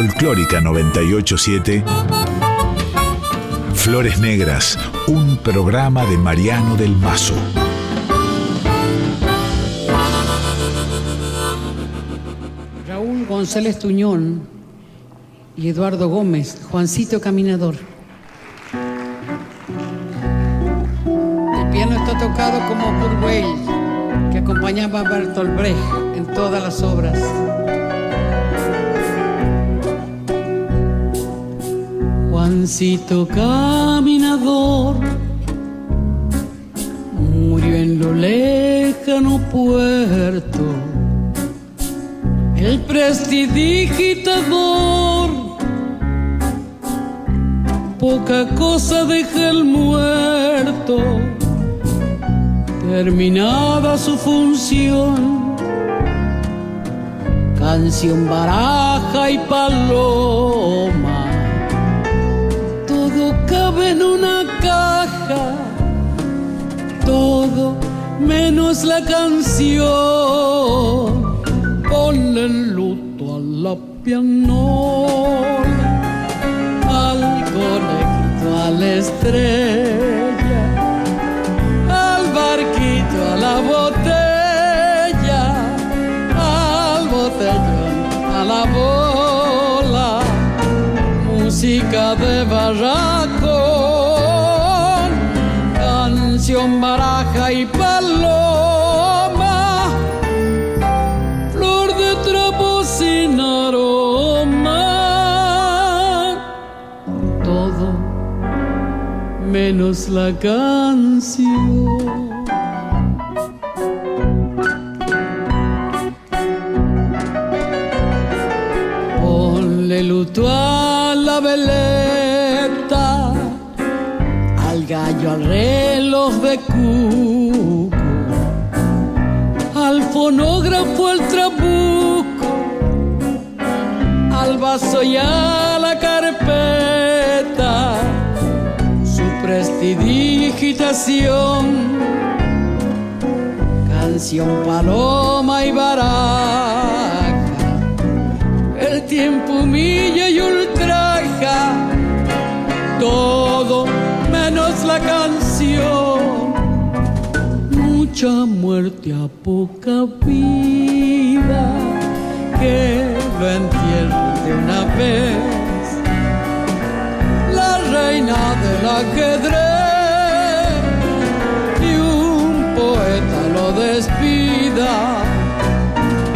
Folclórica 987. Flores Negras, un programa de Mariano del Mazo. Raúl González Tuñón y Eduardo Gómez, Juancito Caminador. El piano está tocado como Kurt que acompañaba a Bertolt Brecht en todas las obras. Juancito Caminador murió en lo lejano puerto el prestidigitador. Poca cosa deja el muerto, terminada su función. Canción, baraja y paloma, todo cabe en una caja, todo menos la canción. Ponle el luto a la pianola, al conejito, a la la canción. Ponle luto a la veleta, al gallo, al reloj de cuco, al fonógrafo, al trabuco, al vaso y prestidigitación, canción, paloma y baraja, el tiempo humilla y ultraja, todo menos la canción, mucha muerte a poca vida, que lo entiende de una vez. Reina del ajedrez despida.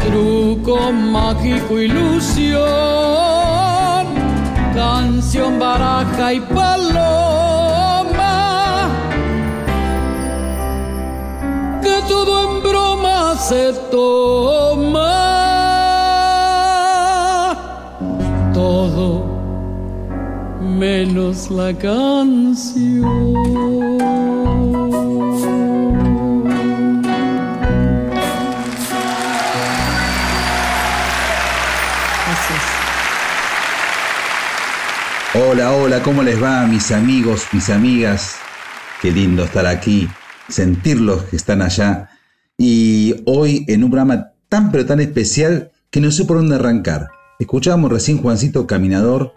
Truco mágico, ilusión, canción, baraja y paloma. Que todo en broma se toma. Todo menos la canción. Hola, hola, ¿cómo les va mis amigos, mis amigas? Qué lindo estar aquí, sentirlos que están allá. Y hoy en un programa tan pero tan especial que no sé por dónde arrancar. Escuchábamos recién Juancito Caminador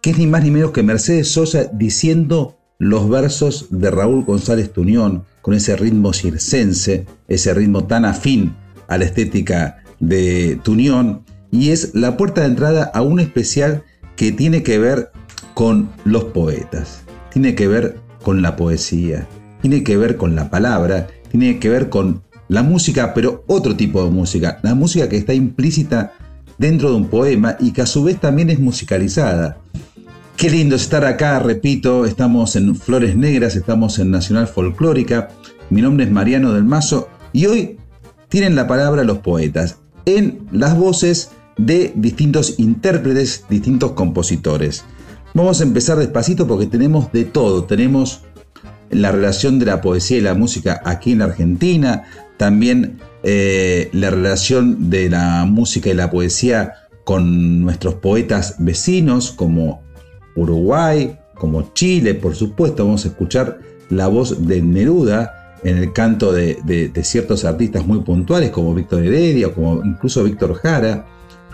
que es ni más ni menos que Mercedes Sosa diciendo los versos de Raúl González Tuñón, con ese ritmo circense, ese ritmo tan afín a la estética de Tuñón, y es la puerta de entrada a un especial que tiene que ver con los poetas, tiene que ver con la poesía, tiene que ver con la palabra, tiene que ver con la música, pero otro tipo de música, la música que está implícita dentro de un poema y que a su vez también es musicalizada. Qué lindo estar acá, repito, estamos en Flores Negras, estamos en Nacional Folclórica. Mi nombre es Mariano del Mazo y hoy tienen la palabra los poetas en las voces de distintos intérpretes, distintos compositores. Vamos a empezar despacito porque tenemos de todo. Tenemos la relación de la poesía y la música aquí en Argentina, también eh, la relación de la música y la poesía con nuestros poetas vecinos como Uruguay, como Chile, por supuesto, vamos a escuchar la voz de Neruda en el canto de, ciertos artistas muy puntuales como Víctor Heredia o como incluso Víctor Jara.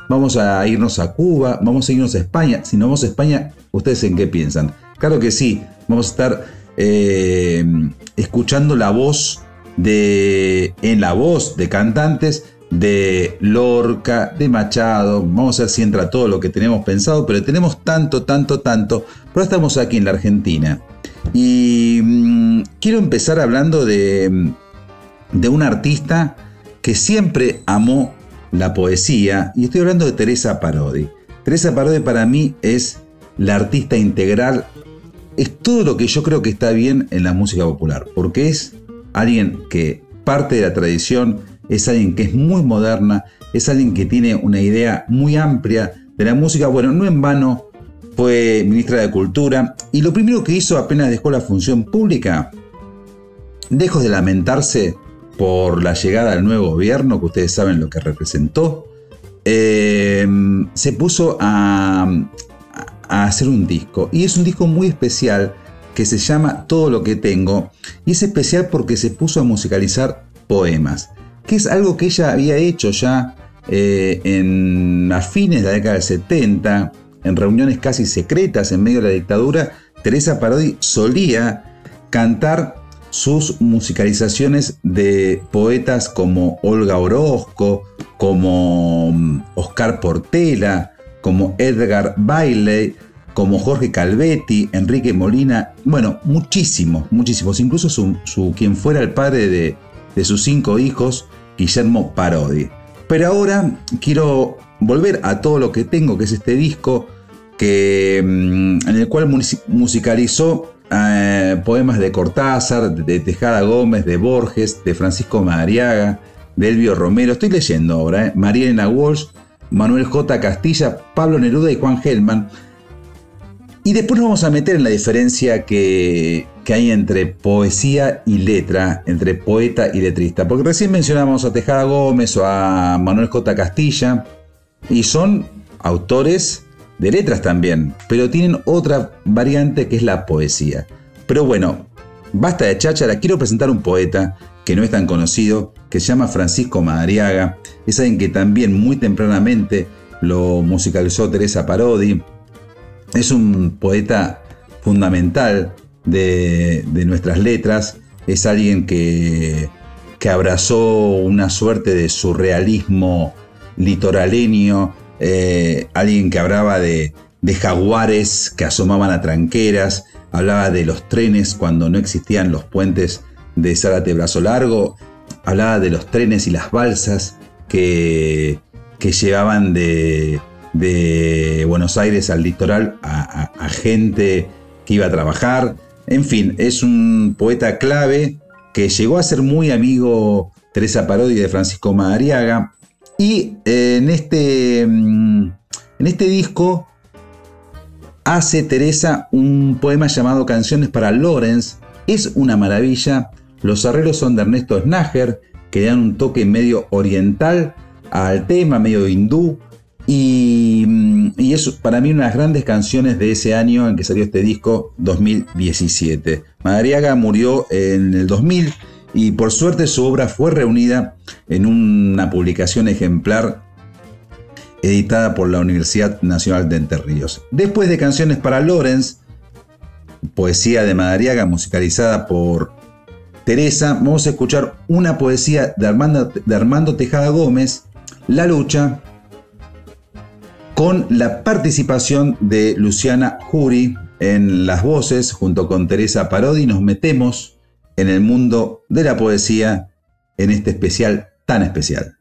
Vamos a irnos a Cuba, vamos a irnos a España. Si no vamos a España, ¿ustedes en qué piensan? Claro que sí, vamos a estar eh, escuchando la voz de, en la voz de cantantes de Lorca, de Machado, vamos a ver si entra todo lo que tenemos pensado, pero tenemos tanto, tanto, tanto, pero estamos aquí en la Argentina. Y mm, quiero empezar hablando de, de un artista que siempre amó la poesía, y estoy hablando de Teresa Parodi. Teresa Parodi para mí es la artista integral, es todo lo que yo creo que está bien en la música popular, porque es alguien que parte de la tradición, es alguien que es muy moderna, es alguien que tiene una idea muy amplia de la música. Bueno, no en vano fue ministra de Cultura y lo primero que hizo apenas dejó la función pública, lejos de lamentarse por la llegada del nuevo gobierno, que ustedes saben lo que representó, eh, se puso a, hacer un disco. Y es un disco muy especial que se llama Todo lo que tengo. Y es especial porque se puso a musicalizar poemas, que es algo que ella había hecho ya eh, en, a fines de la década del 70, en reuniones casi secretas en medio de la dictadura. Teresa Parodi solía cantar sus musicalizaciones de poetas como Olga Orozco, como mm, Oscar Portela, como Edgar Bailey, como Jorge Calvetti, Enrique Molina, bueno, muchísimos, muchísimos, incluso su, quien fuera el padre de, de sus cinco hijos, Guillermo Parodi. Pero ahora quiero volver a todo lo que tengo, que es este disco, que, mm, en el cual musicalizó eh, poemas de Cortázar, de Tejada Gómez, de Borges, de Francisco Madariaga, de Elvio Romero. Estoy leyendo ahora, eh, Mariana Walsh, Manuel J. Castilla, Pablo Neruda y Juan Gelman. Y después nos vamos a meter en la diferencia que, hay entre poesía y letra, entre poeta y letrista. Porque recién mencionamos a Tejada Gómez o a Manuel J. Castilla, y son autores de letras también, pero tienen otra variante que es la poesía. Pero bueno, basta de cháchara, quiero presentar un poeta que no es tan conocido, que se llama Francisco Madariaga. Es alguien que también muy tempranamente lo musicalizó Teresa Parodi es un poeta fundamental de, nuestras letras, es alguien que, que, abrazó una suerte de surrealismo litoraleño, eh, alguien que hablaba de, jaguares que asomaban a tranqueras, hablaba de los trenes cuando no existían los puentes de Zárate Brazo Largo, hablaba de los trenes y las balsas que, que llevaban de, de Buenos Aires al litoral a, gente que iba a trabajar. En fin, es un poeta clave que llegó a ser muy amigo Teresa Parodi de Francisco Madariaga. Y eh, en este, mm, en este disco hace Teresa un poema llamado Canciones para Lorenz. Es una maravilla. Los arreglos son de Ernesto Snager, que dan un toque medio oriental al tema, medio hindú. Y, y, es para mí una de las grandes canciones de ese año en que salió este disco, 2017. Madariaga murió en el 2000 y por suerte su obra fue reunida en una publicación ejemplar editada por la Universidad Nacional de Entre Ríos. Después de Canciones para Lorenz, poesía de Madariaga musicalizada por Teresa, vamos a escuchar una poesía de Armando, Tejada Gómez, La lucha, con la participación de Luciana Jury en las voces, junto con Teresa Parodi, nos metemos en el mundo de la poesía en este especial tan especial.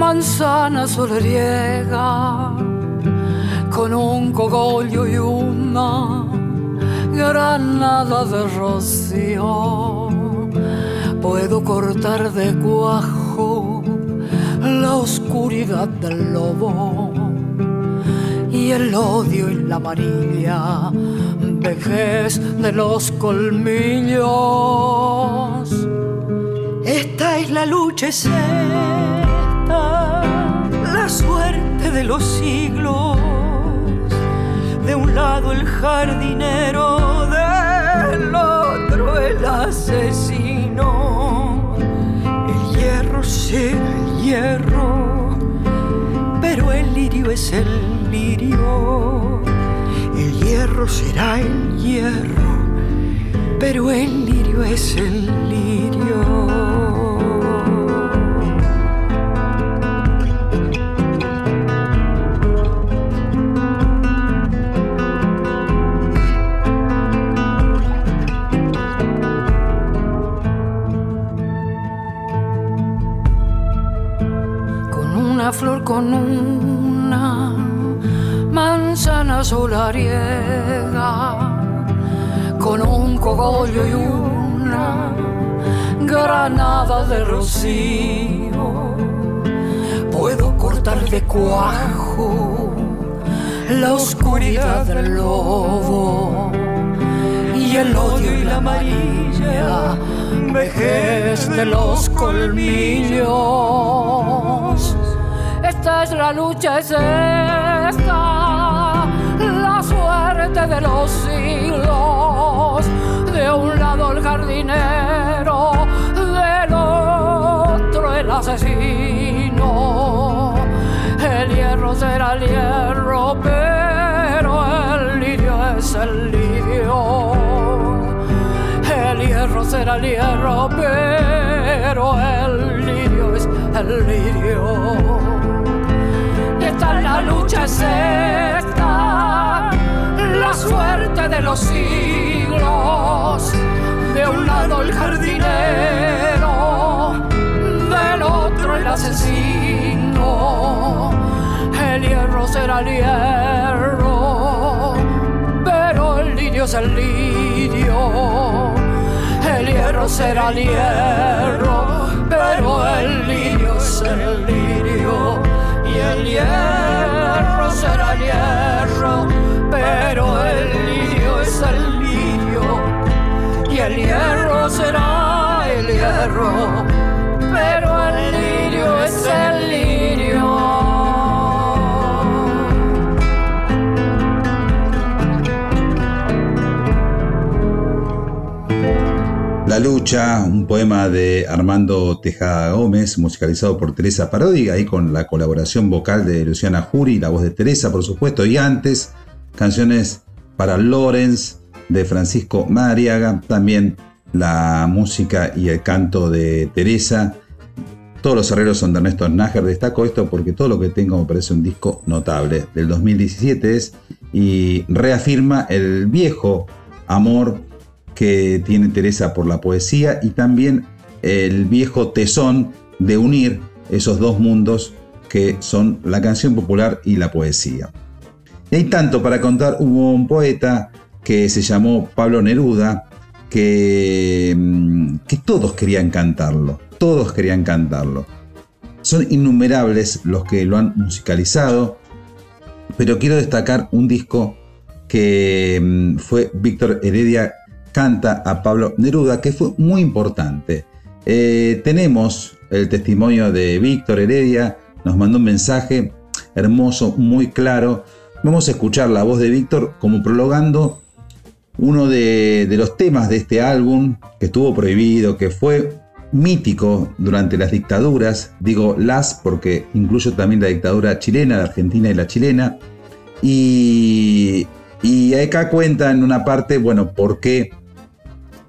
Manzana solariega con un cogollo y una granada de rocío. Puedo cortar de cuajo la oscuridad del lobo y el odio y la amarilla vejez de los colmillos. Esta es la lucha la suerte de los siglos. De un lado el jardinero, del otro el asesino. El hierro será el hierro, pero el lirio es el lirio. El hierro será el hierro pero el lirio es el lirio. Cogollo y una granada de rocío. Puedo cortar de cuajo la oscuridad del lobo y el odio y la amarilla vejez de los colmillos esta es la lucha, es esta la suerte de los siglos. De un lado el jardinero, del otro el asesino. El hierro será el hierro, pero el lirio es el lirio. El hierro será el hierro, pero el lirio es el lirio la lucha es esta, la suerte de los De un lado el jardinero, del otro el asesino. El hierro será el hierro, pero el lirio es el lirio. El hierro será el hierro, pero el lirio es el lirio y el hierro será hierro, pero el lirio es el lirio, el hierro será el hierro, pero el lirio es el lirio. La lucha, un poema de Armando Tejada Gómez, musicalizado por Teresa Parodi, ahí con la colaboración vocal de Luciana Jury, la voz de Teresa, por supuesto, y antes, canciones para Lorenz de Francisco Mariaga, también la música y el canto de Teresa. Todos los arreglos son de Ernesto Nájer. Destaco esto porque todo lo que tengo me parece un disco notable. Del 2017 es y reafirma el viejo amor que tiene Teresa por la poesía y también el viejo tesón de unir esos dos mundos que son la canción popular y la poesía. Y hay tanto para contar, hubo un poeta que se llamó Pablo Neruda, que, mm, que todos querían cantarlo, todos querían cantarlo. Son innumerables los que lo han musicalizado, pero quiero destacar un disco que mm, fue Víctor Heredia canta a Pablo Neruda, que fue muy importante. Eh, tenemos el testimonio de Víctor Heredia, nos mandó un mensaje hermoso, muy claro. Vamos a escuchar la voz de Víctor como prologando uno de, los temas de este álbum que estuvo prohibido, que fue mítico durante las dictaduras, digo las porque incluyo también la dictadura chilena, la argentina y la chilena, y, y acá cuenta en una parte, bueno, por qué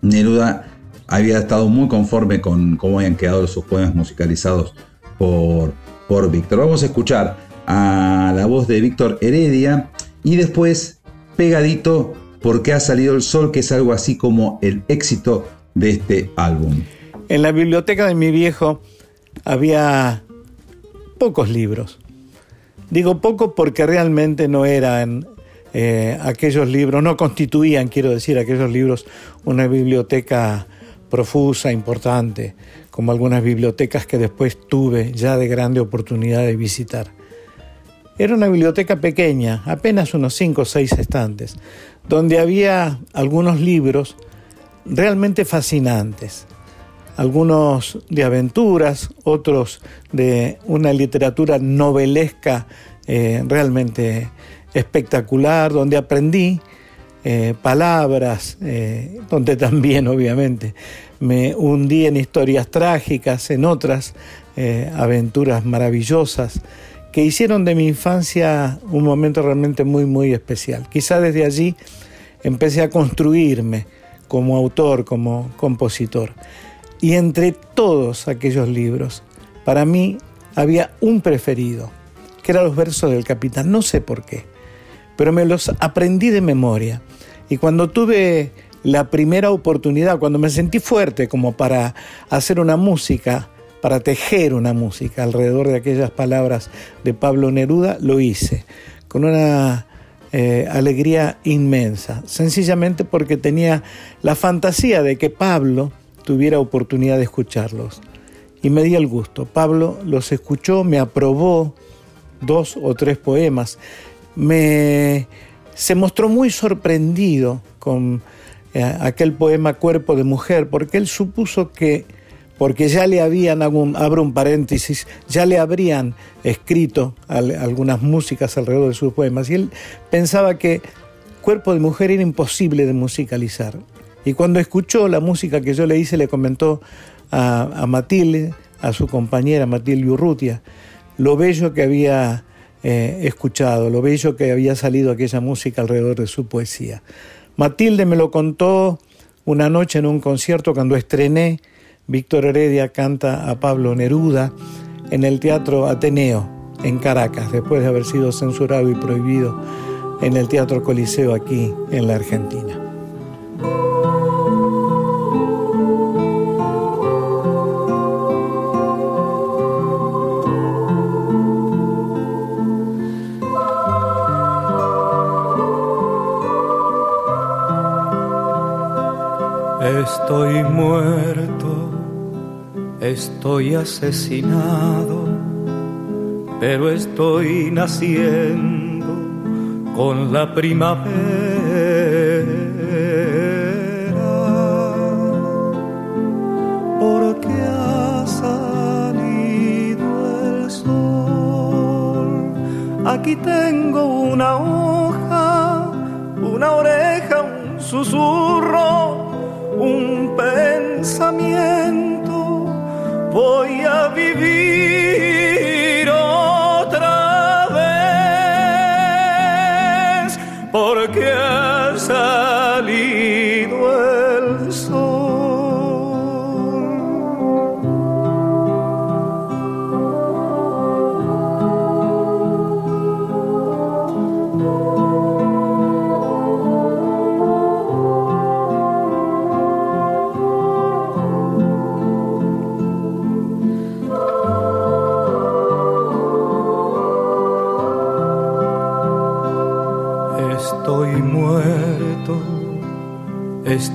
Neruda había estado muy conforme con cómo habían quedado sus poemas musicalizados por, por Víctor. Vamos a escuchar a la voz de Víctor Heredia y después pegadito porque ha salido el sol, que es algo así como el éxito de este álbum. En la biblioteca de mi viejo había pocos libros. Digo poco porque realmente no eran eh, aquellos libros, no constituían, quiero decir, aquellos libros una biblioteca profusa, importante, como algunas bibliotecas que después tuve ya de grande oportunidad de visitar. Era una biblioteca pequeña, apenas unos 5 o 6 estantes, donde había algunos libros realmente fascinantes, algunos de aventuras, otros de una literatura novelesca eh, realmente espectacular, donde aprendí eh, palabras, eh, donde también obviamente me hundí en historias trágicas, en otras aventuras maravillosas que hicieron de mi infancia un momento realmente muy, muy especial. Quizá desde allí empecé a construirme como autor, como compositor. Y entre todos aquellos libros, para mí había un preferido, que eran los versos del capitán, no sé por qué, pero me los aprendí de memoria. Y cuando tuve la primera oportunidad, cuando me sentí fuerte como para hacer una música, para tejer una música alrededor de aquellas palabras de Pablo Neruda, lo hice, con una eh, alegría inmensa, sencillamente porque tenía la fantasía de que Pablo tuviera oportunidad de escucharlos. Y me di el gusto. Pablo los escuchó, me aprobó dos o tres poemas. Me, se mostró muy sorprendido con eh, aquel poema Cuerpo de Mujer, porque él supuso que, porque ya le habían, abro un paréntesis, ya le habrían escrito algunas músicas alrededor de sus poemas, y él pensaba que Cuerpo de Mujer era imposible de musicalizar. Y cuando escuchó la música que yo le hice, le comentó a, Matilde, a su compañera Matilde Urrutia, lo bello que había eh, escuchado, lo bello que había salido aquella música alrededor de su poesía. Matilde me lo contó una noche en un concierto cuando estrené Víctor Heredia canta a Pablo Neruda en el Teatro Ateneo en Caracas, después de haber sido censurado y prohibido en el Teatro Coliseo aquí en la Argentina. Estoy muerto, estoy asesinado, pero estoy naciendo con la primavera. Porque ha salido el sol. Aquí tengo una hoja, una oreja, un susurro un pensamiento, voy a vivir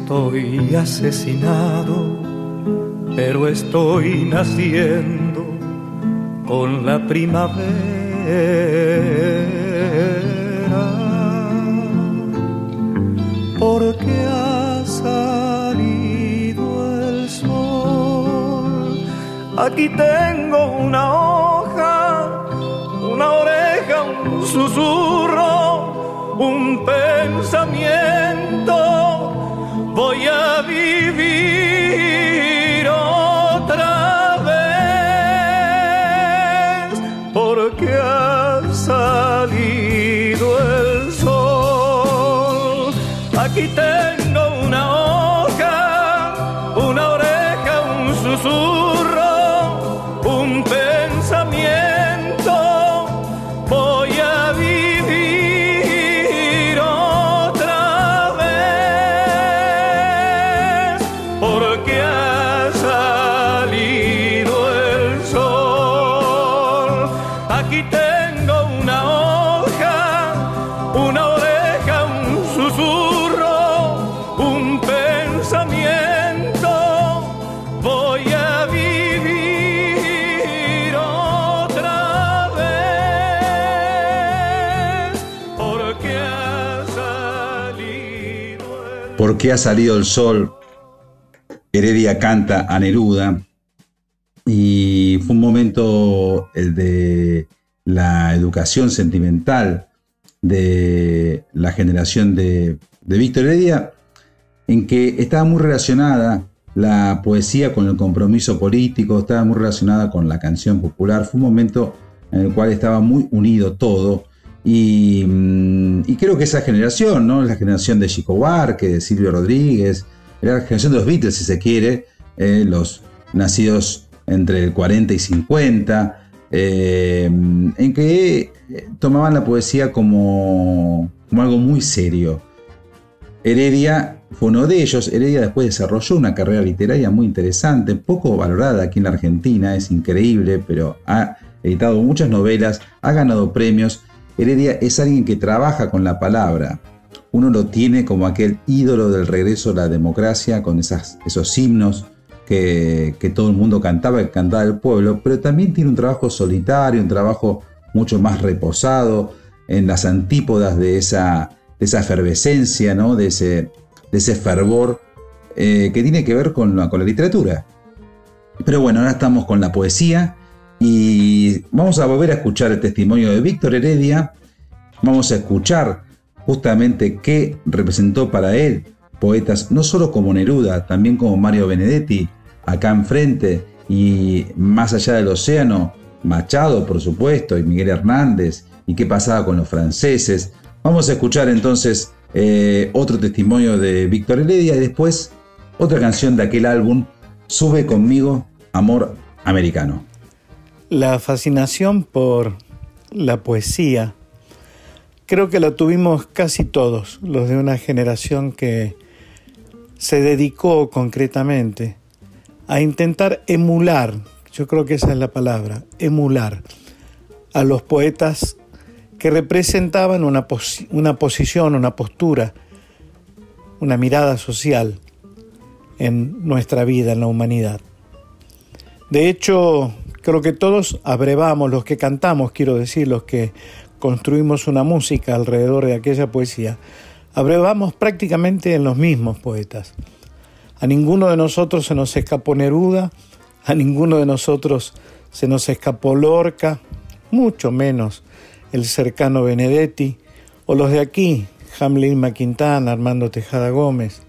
estoy asesinado, pero estoy naciendo con la primavera. Porque ha salido el sol. Aquí tengo una hoja, una oreja, un susurro un pensamiento, voy a vivir Porque ha salido el sol, Heredia canta a Neruda y fue un momento de la educación sentimental de la generación de, de Víctor Heredia, en que estaba muy relacionada la poesía con el compromiso político, estaba muy relacionada con la canción popular, fue un momento en el cual estaba muy unido todo. Y, mm, y creo que esa generación, ¿no? La generación de Chico Buarque, de Silvio Rodríguez, era la generación de los Beatles, si se quiere, eh, los nacidos entre el 40 y 50, eh, en que tomaban la poesía como, como algo muy serio. Heredia fue uno de ellos. Heredia después desarrolló una carrera literaria muy interesante, poco valorada aquí en la Argentina, es increíble, pero ha editado muchas novelas, ha ganado premios. Heredia es alguien que trabaja con la palabra. Uno lo tiene como aquel ídolo del regreso a la democracia, con esos himnos que, todo el mundo cantaba, que cantaba el pueblo, pero también tiene un trabajo solitario, un trabajo mucho más reposado, en las antípodas de esa, efervescencia, ¿no? de, ese, fervor eh, que tiene que ver con la literatura. Pero bueno, ahora estamos con la poesía y vamos a volver a escuchar el testimonio de Víctor Heredia. Vamos a escuchar justamente qué representó para él poetas no solo como Neruda, también como Mario Benedetti, acá enfrente y más allá del océano, Machado, por supuesto, y Miguel Hernández, y qué pasaba con los franceses. Vamos a escuchar entonces eh, otro testimonio de Víctor Heredia y después otra canción de aquel álbum, Sube conmigo, Amor Americano. La fascinación por la poesía, creo que la tuvimos casi todos, los de una generación que se dedicó concretamente a intentar emular, yo creo que esa es la palabra, emular a los poetas que representaban una, una posición, una postura, una mirada social en nuestra vida, en la humanidad. De hecho, creo que todos abrevamos, los que cantamos, quiero decir, los que construimos una música alrededor de aquella poesía, abrevamos prácticamente en los mismos poetas. A ninguno de nosotros se nos escapó Neruda, a ninguno de nosotros se nos escapó Lorca, mucho menos el cercano Benedetti, o los de aquí, Hamlin McQuintana, Armando Tejada Gómez.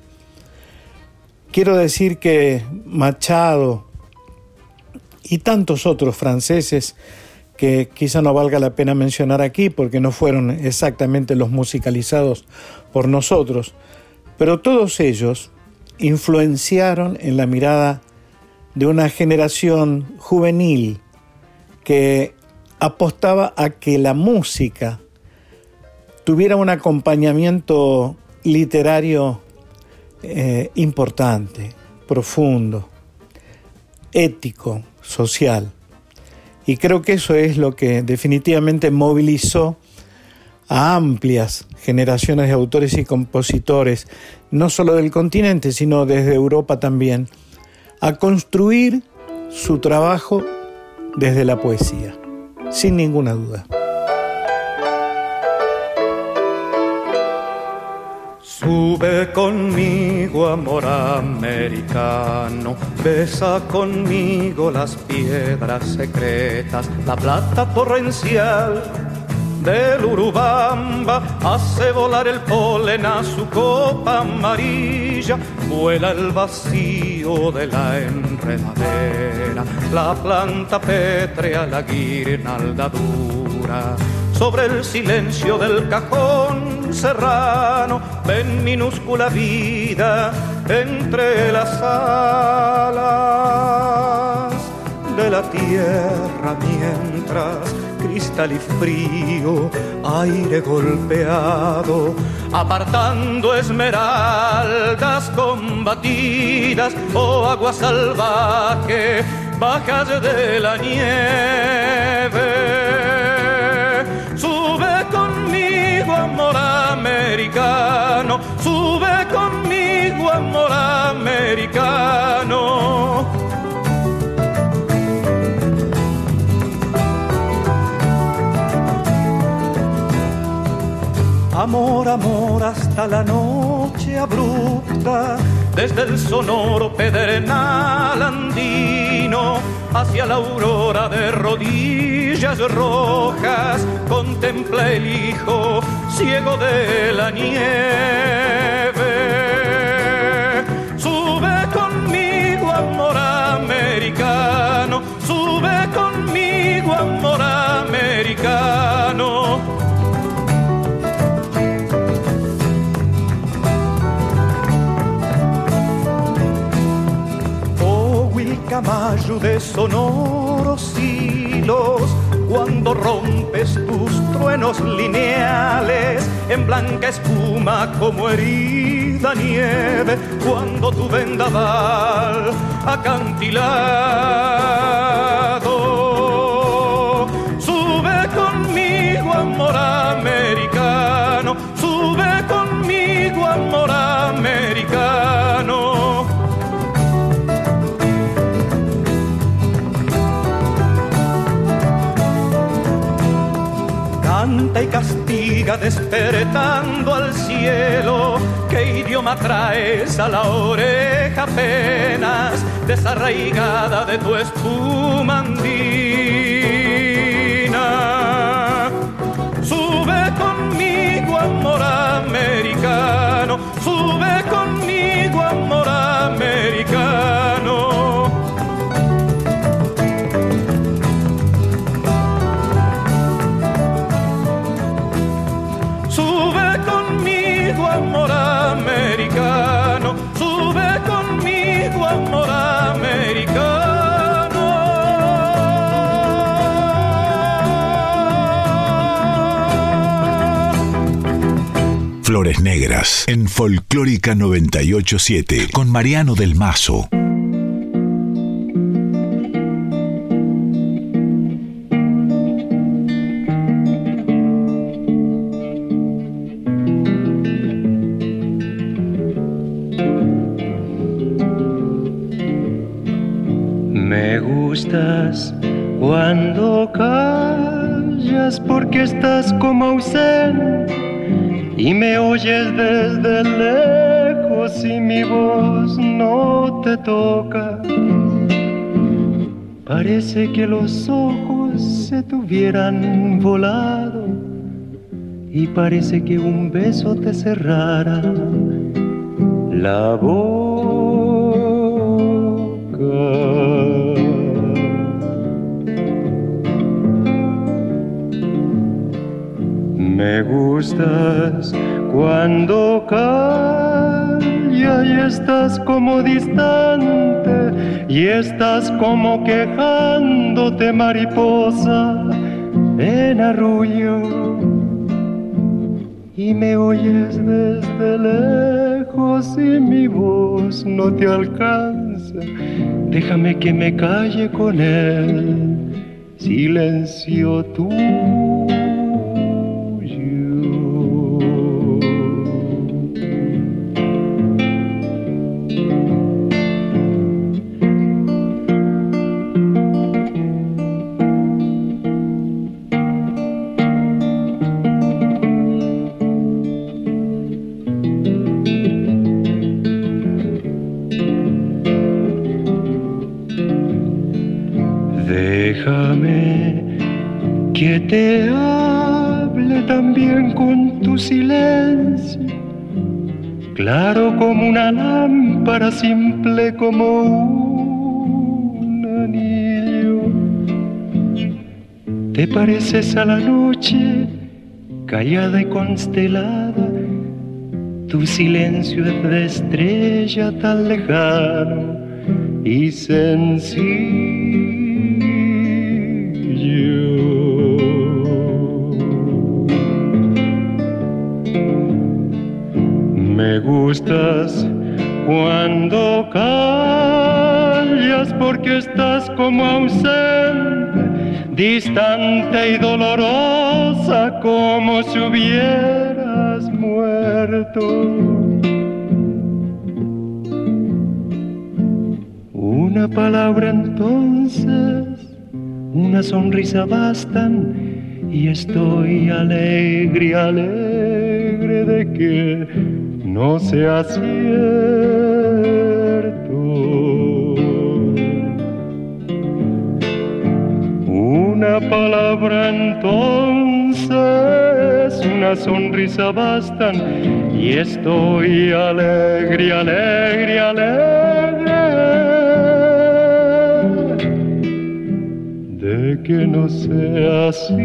Quiero decir que Machado y tantos otros franceses que quizá no valga la pena mencionar aquí porque no fueron exactamente los musicalizados por nosotros, pero todos ellos influenciaron en la mirada de una generación juvenil que apostaba a que la música tuviera un acompañamiento literario eh, importante, profundo, ético, social. Y creo que eso es lo que definitivamente movilizó a amplias generaciones de autores y compositores, no solo del continente, sino desde Europa también, a construir su trabajo desde la poesía, sin ninguna duda. Sube conmigo, amor americano, besa conmigo las piedras secretas, la plata torrencial del Urubamba, hace volar el polen a su copa amarilla, vuela el vacío de la enredadera, la planta pétrea, la guirnalda dura sobre el silencio del cajón serrano, ven minúscula vida entre las alas de la tierra mientras cristal y frío, aire golpeado, apartando esmeraldas combatidas o agua salvaje, bajas de la nieve amor americano, sube conmigo amor americano. Amor, amor hasta la noche abrupta, desde el sonoro pedernal andino hacia la aurora de rodillas rojas, contempla el hijo ciego de la nieve. Sube conmigo, amor americano, sube conmigo, amor americano. Amayo de sonoros hilos, cuando rompes tus truenos lineales en blanca espuma como herida nieve, cuando tu vendaval acantilado. Sube conmigo amor despertando al cielo. ¿Qué idioma traes a la oreja apenas desarraigada de tu espuma andina? Sube conmigo, amor americano, sube conmigo, amor americano. Negras en Folclórica 987 con Mariano del Mazo. Me oyes desde lejos y mi voz no te toca. Parece que los ojos se tuvieran volado y parece que un beso te cerrara la boca. Me gustas cuando callas y estás como distante y estás como quejándote mariposa en arrullo y me oyes desde lejos y mi voz no te alcanza. Déjame que me calle con él, silencio tuyo. Pareces a la noche, callada y constelada, tu silencio es de estrella tan lejano y sencillo. Me gustas cuando callas porque estás como ausente, distante y dolorosa como si hubieras muerto. Una palabra entonces, una sonrisa bastan y estoy alegre, alegre de que no sea cierto. Una sonrisa bastan y estoy alegre, alegre, alegre de que no sea cierto.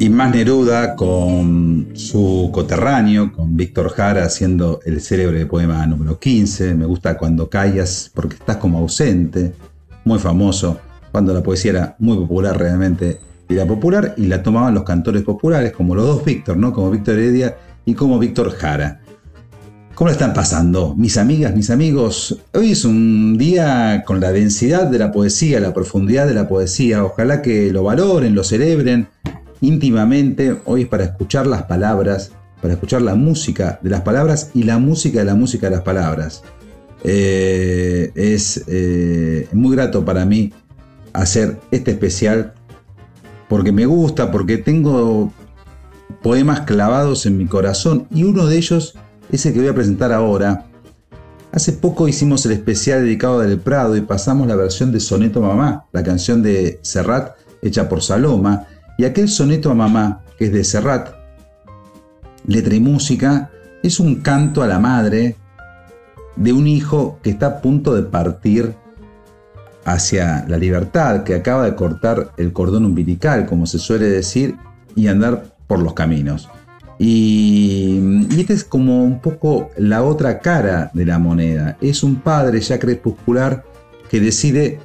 Y Tomás Neruda con su coterráneo, con Víctor Jara haciendo el célebre poema número 15. Me gusta cuando callas porque estás como ausente. Muy famoso. Cuando la poesía era muy popular realmente. Era popular y la tomaban los cantores populares, como los dos Víctor, ¿no? Como Víctor Heredia y como Víctor Jara. ¿Cómo lo están pasando? Mis amigas, mis amigos, hoy es un día con la densidad de la poesía, la profundidad de la poesía. Ojalá que lo valoren, lo celebren íntimamente. Hoy es para escuchar las palabras, para escuchar la música de las palabras y la música de la música de las palabras. Eh, es eh, muy grato para mí hacer este especial porque me gusta, porque tengo poemas clavados en mi corazón y uno de ellos es el que voy a presentar ahora. Hace poco hicimos el especial dedicado del Prado y pasamos la versión de Soneto Mamá, la canción de Serrat hecha por Saloma, y aquel soneto a mamá, que es de Serrat, letra y música, es un canto a la madre de un hijo que está a punto de partir hacia la libertad, que acaba de cortar el cordón umbilical, como se suele decir, y andar por los caminos. Y, esta es como un poco la otra cara de la moneda. Es un padre ya crepuscular que decide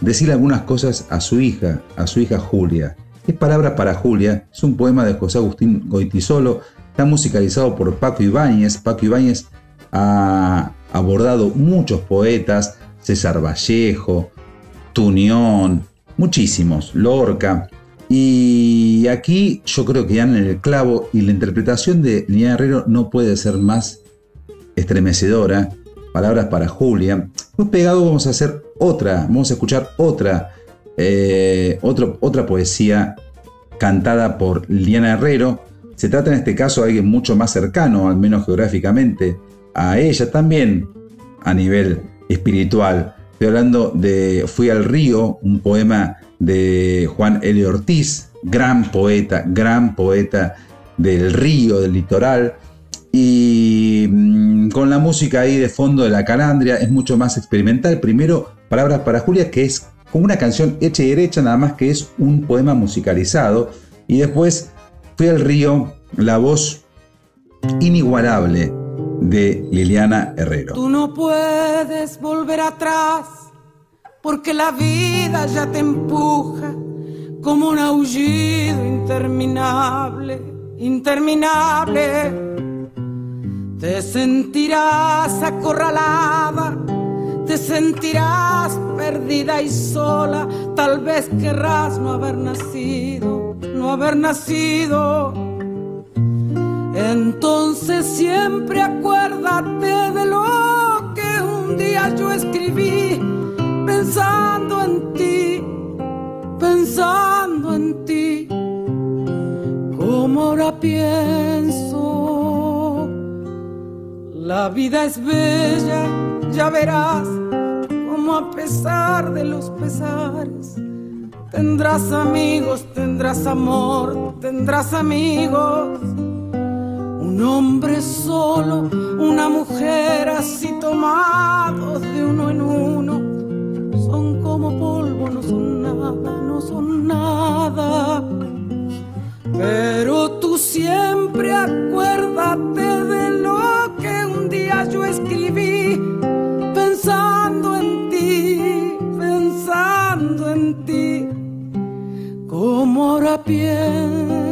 decir algunas cosas a su hija, a su hija Julia. Es Palabras para Julia, es un poema de José Agustín Goitisolo, está musicalizado por Paco Ibáñez. Paco Ibáñez ha abordado muchos poetas, César Vallejo, Tunión, muchísimos, Lorca. Y aquí yo creo que dan en el clavo y la interpretación de Liliana Herrero no puede ser más estremecedora. Palabras para Julia. Muy pegado vamos a hacer otra, vamos a escuchar otra, eh, otra poesía cantada por Liliana Herrero. Se trata en este caso de alguien mucho más cercano, al menos geográficamente, a ella también a nivel espiritual. Estoy hablando de Fui al río, un poema de Juan L. Ortiz, gran poeta, gran poeta del río, del litoral. Y mm, con la música ahí de fondo de la calandria es mucho más experimental. Primero, Palabras para Julia, que es como una canción hecha y derecha, nada más que es un poema musicalizado. Y después Fui al río, la voz inigualable de Liliana Herrero. Tú no puedes volver atrás porque la vida ya te empuja como un aullido interminable, interminable. Te sentirás acorralada, te sentirás perdida y sola, tal vez querrás no haber nacido, no haber nacido entonces siempre acuérdate de lo que un día yo escribí, pensando en ti, pensando en ti, como ahora pienso. La vida es bella, ya verás, como a pesar de los pesares. Tendrás amigos, tendrás amor, tendrás amigos un hombre solo, una mujer así tomados de uno en uno, son como polvo, no son nada, no son nada. Pero tú siempre acuérdate de lo que un día yo escribí, pensando en ti, pensando en ti, como ahora pienso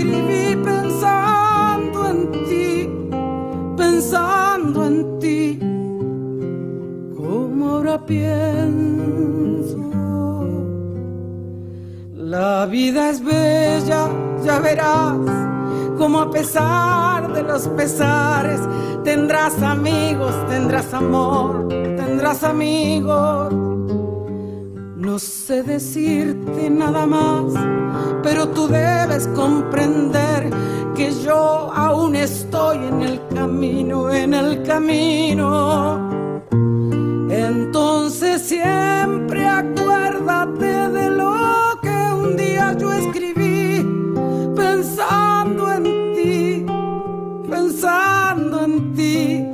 escribí pensando en ti, pensando en ti, como ahora pienso. La vida es bella, ya verás, como a pesar de los pesares, tendrás amigos, tendrás amor, tendrás amigos Solo sé decirte nada más, pero tú debes comprender que yo aún estoy en el camino, en el camino. Entonces siempre acuérdate de lo que un día yo escribí, pensando en ti, pensando en ti,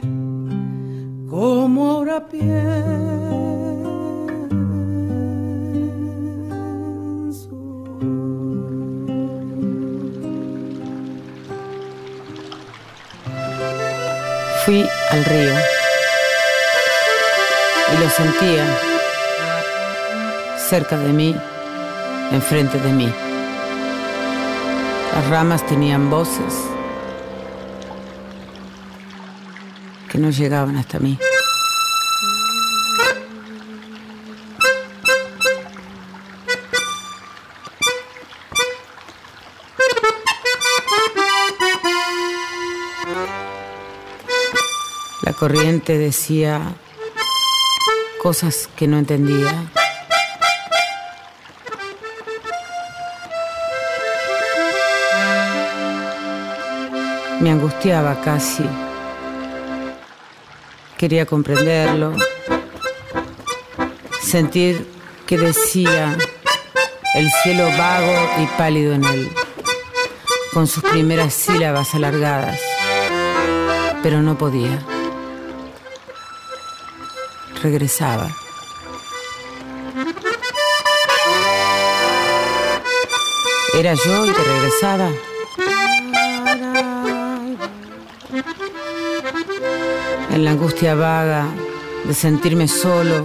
como ahora pienso. Fui al río y lo sentía cerca de mí, enfrente de mí. Las ramas tenían voces que no llegaban hasta mí. Corriente decía cosas que no entendía. Me angustiaba casi. Quería comprenderlo. Sentir que decía el cielo vago y pálido en él, con sus primeras sílabas alargadas, pero no podía regresaba. Era yo el que regresaba. En la angustia vaga de sentirme solo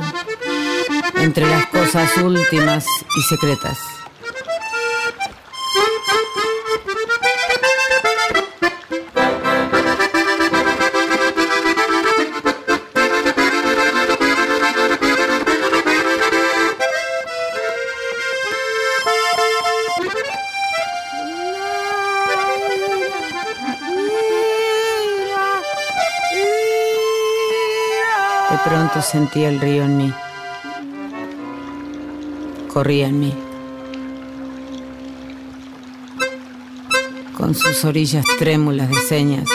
entre las cosas últimas y secretas. Sentía el río en mí. Corría en mí. Con sus orillas trémulas de señas.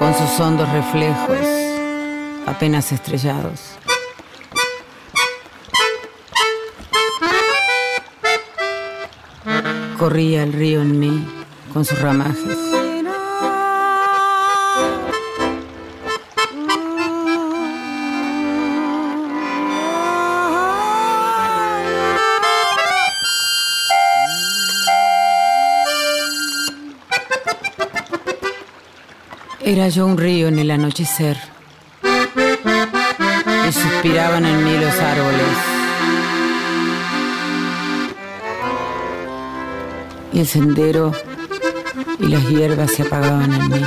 Con sus hondos reflejos apenas estrellados. Corría el río en mí con sus ramajes. Era yo un río en el anochecer y suspiraban en mí los árboles. Y el sendero y las hierbas se apagaban en mí.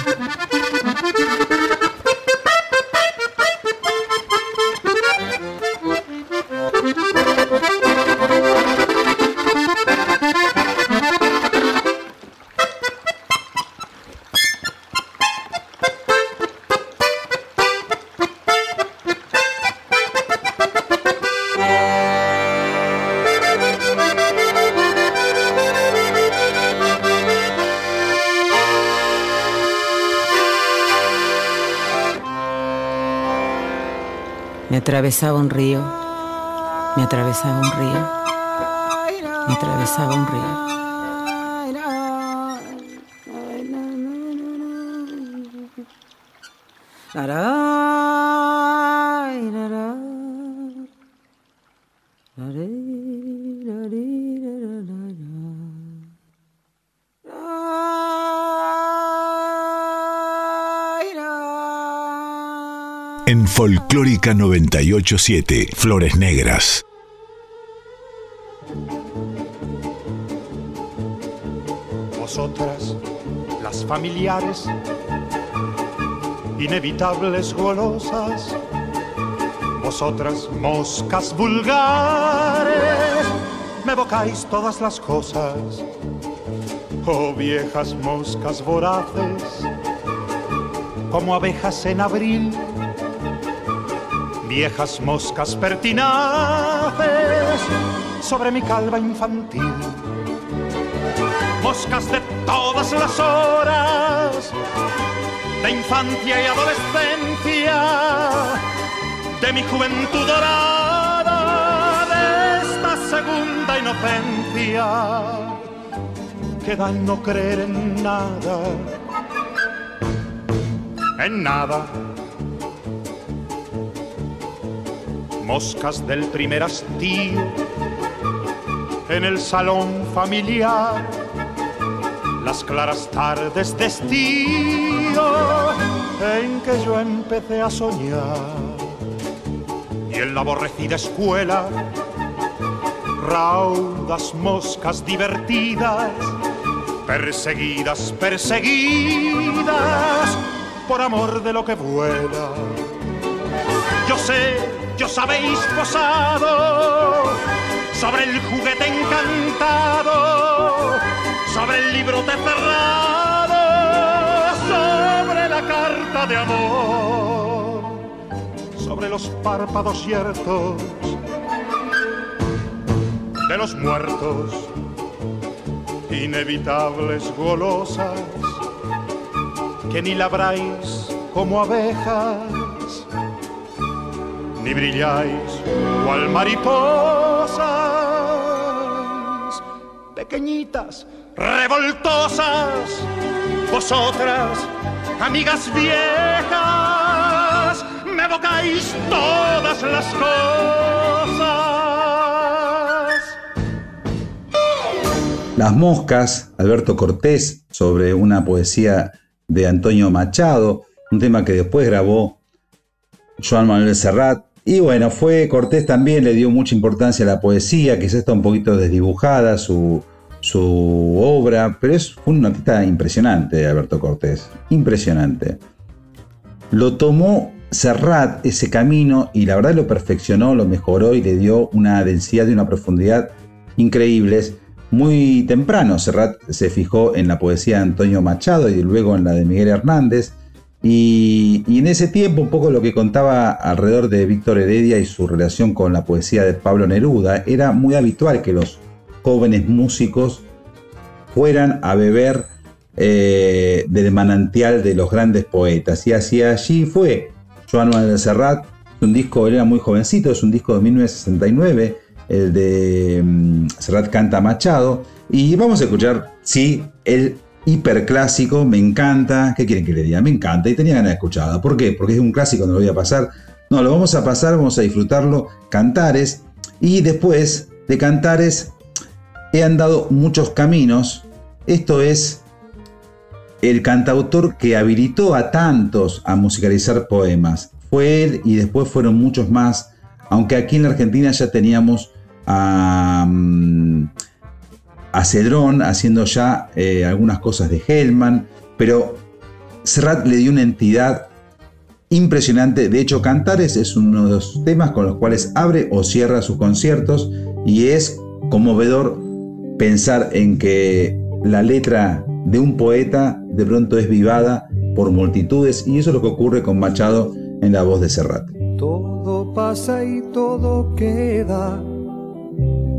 Atravesaba un río, me atravesaba un río, me atravesaba un río. En Folclórica 987, Flores Negras. Vosotras, las familiares, inevitables golosas, vosotras, moscas vulgares, me evocáis todas las cosas, oh viejas moscas voraces, como abejas en abril viejas moscas pertinaces sobre mi calva infantil. Moscas de todas las horas, de infancia y adolescencia, de mi juventud dorada, de esta segunda inocencia, que da no creer en nada, en nada moscas del primer hastío en el salón familiar, las claras tardes de estío en que yo empecé a soñar y en la aborrecida escuela raudas moscas divertidas, perseguidas, perseguidas por amor de lo que vuela. Yo sé yo habéis posado sobre el juguete encantado, sobre el libro de cerrado, sobre la carta de amor, sobre los párpados ciertos de los muertos, inevitables golosas que ni labráis como abejas ni brilláis cual mariposas, pequeñitas, revoltosas, vosotras, amigas viejas, me evocáis todas las cosas. Las moscas, Alberto Cortés, sobre una poesía de Antonio Machado, un tema que después grabó Joan Manuel Serrat, y bueno, fue Cortés también le dio mucha importancia a la poesía, quizás está un poquito desdibujada su, su obra, pero es un artista impresionante, Alberto Cortés, impresionante. Lo tomó Serrat ese camino y la verdad lo perfeccionó, lo mejoró y le dio una densidad y una profundidad increíbles. Muy temprano Serrat se fijó en la poesía de Antonio Machado y luego en la de Miguel Hernández y, en ese tiempo, un poco lo que contaba alrededor de Víctor Heredia y su relación con la poesía de Pablo Neruda, era muy habitual que los jóvenes músicos fueran a beber eh, del manantial de los grandes poetas. Y hacia allí fue Joan Manuel Serrat, un disco, él era muy jovencito, es un disco de 1969, el de mm, Serrat Canta Machado. Y vamos a escuchar, sí, el hiperclásico, me encanta. ¿Qué quieren que le diga? Me encanta y tenía ganas de escucharlo. ¿Por qué? Porque es un clásico, no lo voy a pasar. No, lo vamos a pasar, vamos a disfrutarlo. Cantares. Y después de Cantares he andado muchos caminos. Esto es el cantautor que habilitó a tantos a musicalizar poemas. Fue él y después fueron muchos más. Aunque aquí en la Argentina ya teníamos a... Mm, a Cedrón haciendo ya eh, algunas cosas de Hellman, pero Serrat le dio una entidad impresionante. De hecho, Cantares es uno de los temas con los cuales abre o cierra sus conciertos y es conmovedor pensar en que la letra de un poeta de pronto es vivada por multitudes y eso es lo que ocurre con Machado en la voz de Serrat. Todo pasa y todo queda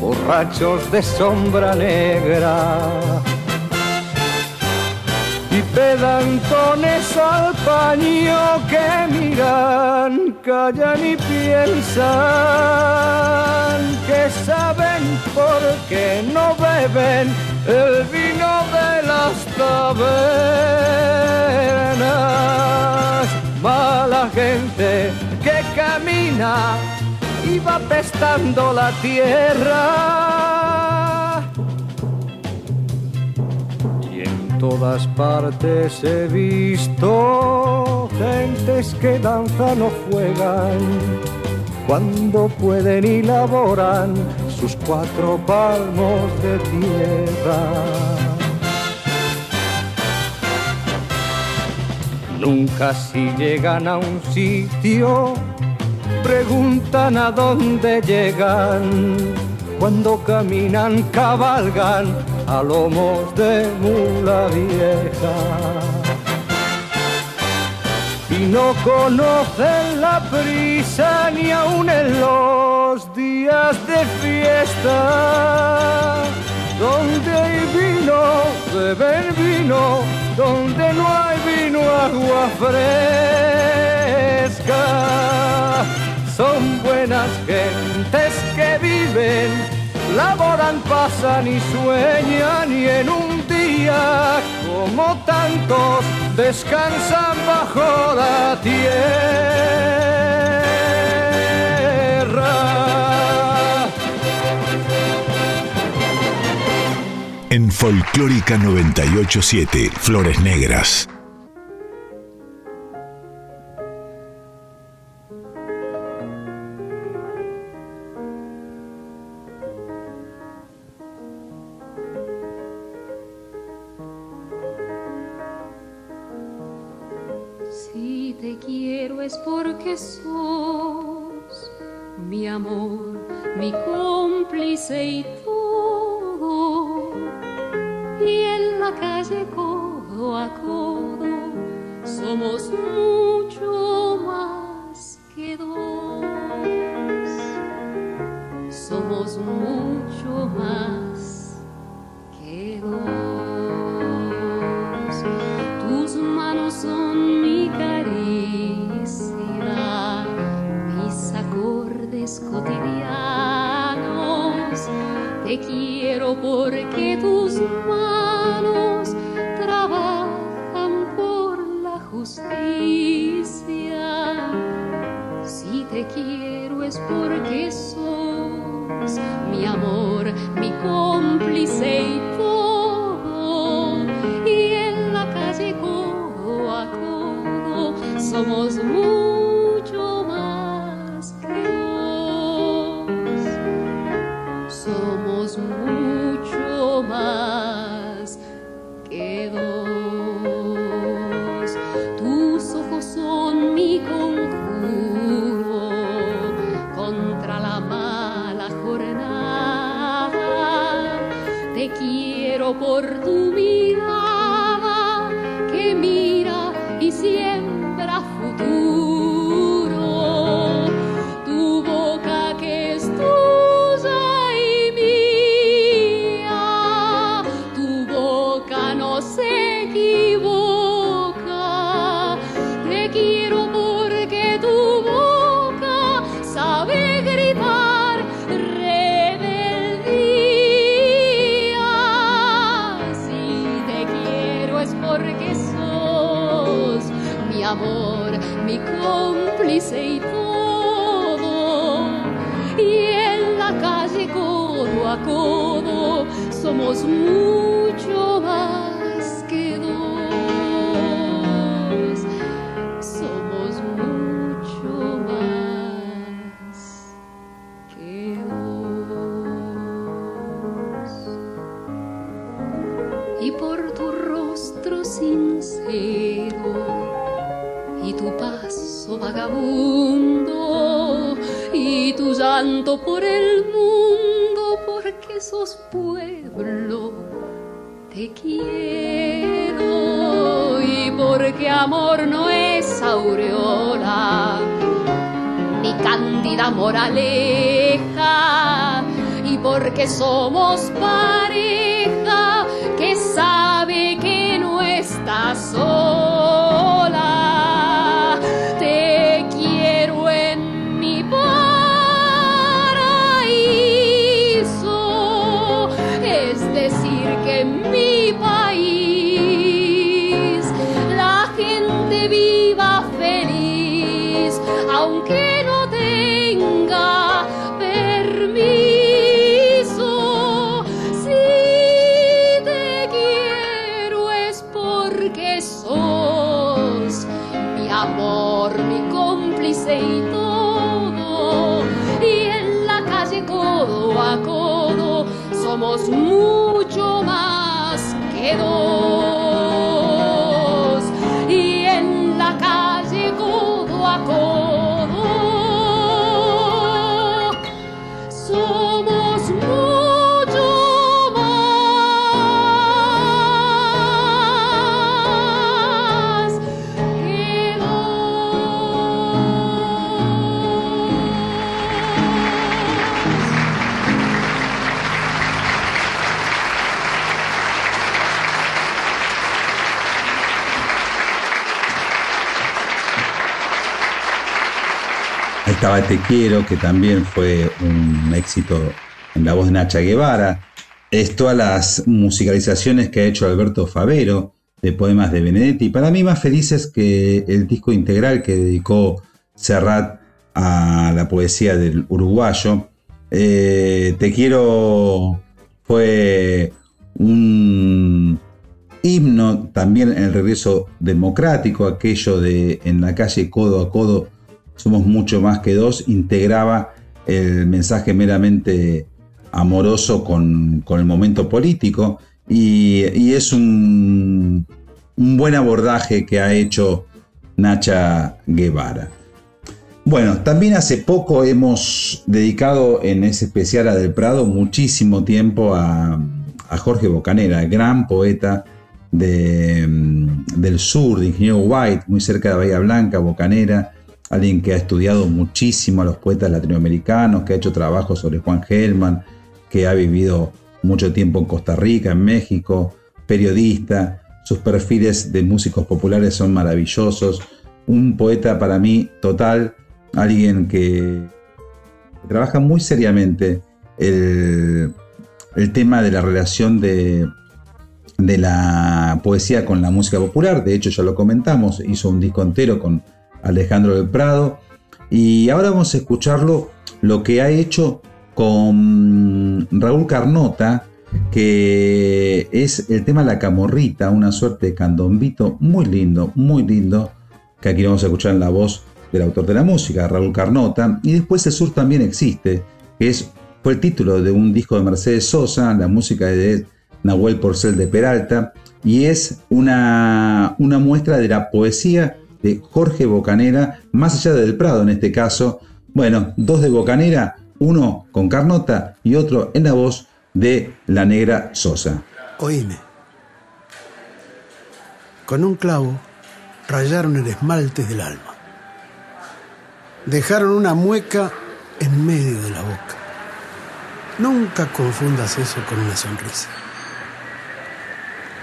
borrachos de sombra negra y pedantones al paño que miran, callan y piensan que saben por qué no beben el vino de las tabernas. Mala gente que camina va pestando la tierra. Y en todas partes he visto gentes que danzan o juegan cuando pueden y laboran sus cuatro palmos de tierra. Nunca si llegan a un sitio preguntan a dónde llegan. Cuando caminan, cabalgan a lomos de mula vieja. Y no conocen la prisa ni aun en los días de fiesta. Donde hay vino, beben vino, donde no hay vino, agua fresca son buenas gentes que viven, laboran, pasan y sueñan y en un día como tantos descansan bajo la tierra. En Folclórica 987, Flores Negras. Estaba Te Quiero, que también fue un éxito en la voz de Nacha Guevara. Es todas las musicalizaciones que ha hecho Alberto Favero de poemas de Benedetti. Para mí más felices que el disco integral que dedicó Serrat a la poesía del uruguayo. Eh, Te Quiero fue un himno también en el regreso democrático, aquello de en la calle codo a codo somos mucho más que dos, integraba el mensaje meramente amoroso con, el momento político y, es un, buen abordaje que ha hecho Nacha Guevara. Bueno, también hace poco hemos dedicado en ese especial a Del Prado muchísimo tiempo a, Jorge Bocanera, gran poeta de, del sur, de Ingeniero White, muy cerca de Bahía Blanca, Bocanera, alguien que ha estudiado muchísimo a los poetas latinoamericanos, que ha hecho trabajo sobre Juan Gelman, que ha vivido mucho tiempo en Costa Rica, en México, periodista. sus perfiles de músicos populares son maravillosos. Un poeta para mí total, alguien que trabaja muy seriamente el, tema de la relación de, de la poesía con la música popular. De hecho, ya lo comentamos, hizo un disco entero con Alejandro del Prado. Y ahora vamos a escucharlo lo que ha hecho con Raúl Carnota, que es el tema La Camorrita, una suerte de candombito muy lindo, muy lindo, que aquí vamos a escuchar en la voz del autor de la música, Raúl Carnota. Y después El Sur también existe, que es, fue el título de un disco de Mercedes Sosa, la música de Nahuel Porcel de Peralta, y es una, una muestra de la poesía de Jorge Bocanera, más allá del Prado en este caso. Bueno, dos de Bocanera, uno con Carnota y otro en la voz de la negra Sosa. Oíme. Con un clavo rayaron el esmalte del alma. Dejaron una mueca en medio de la boca. Nunca confundas eso con una sonrisa.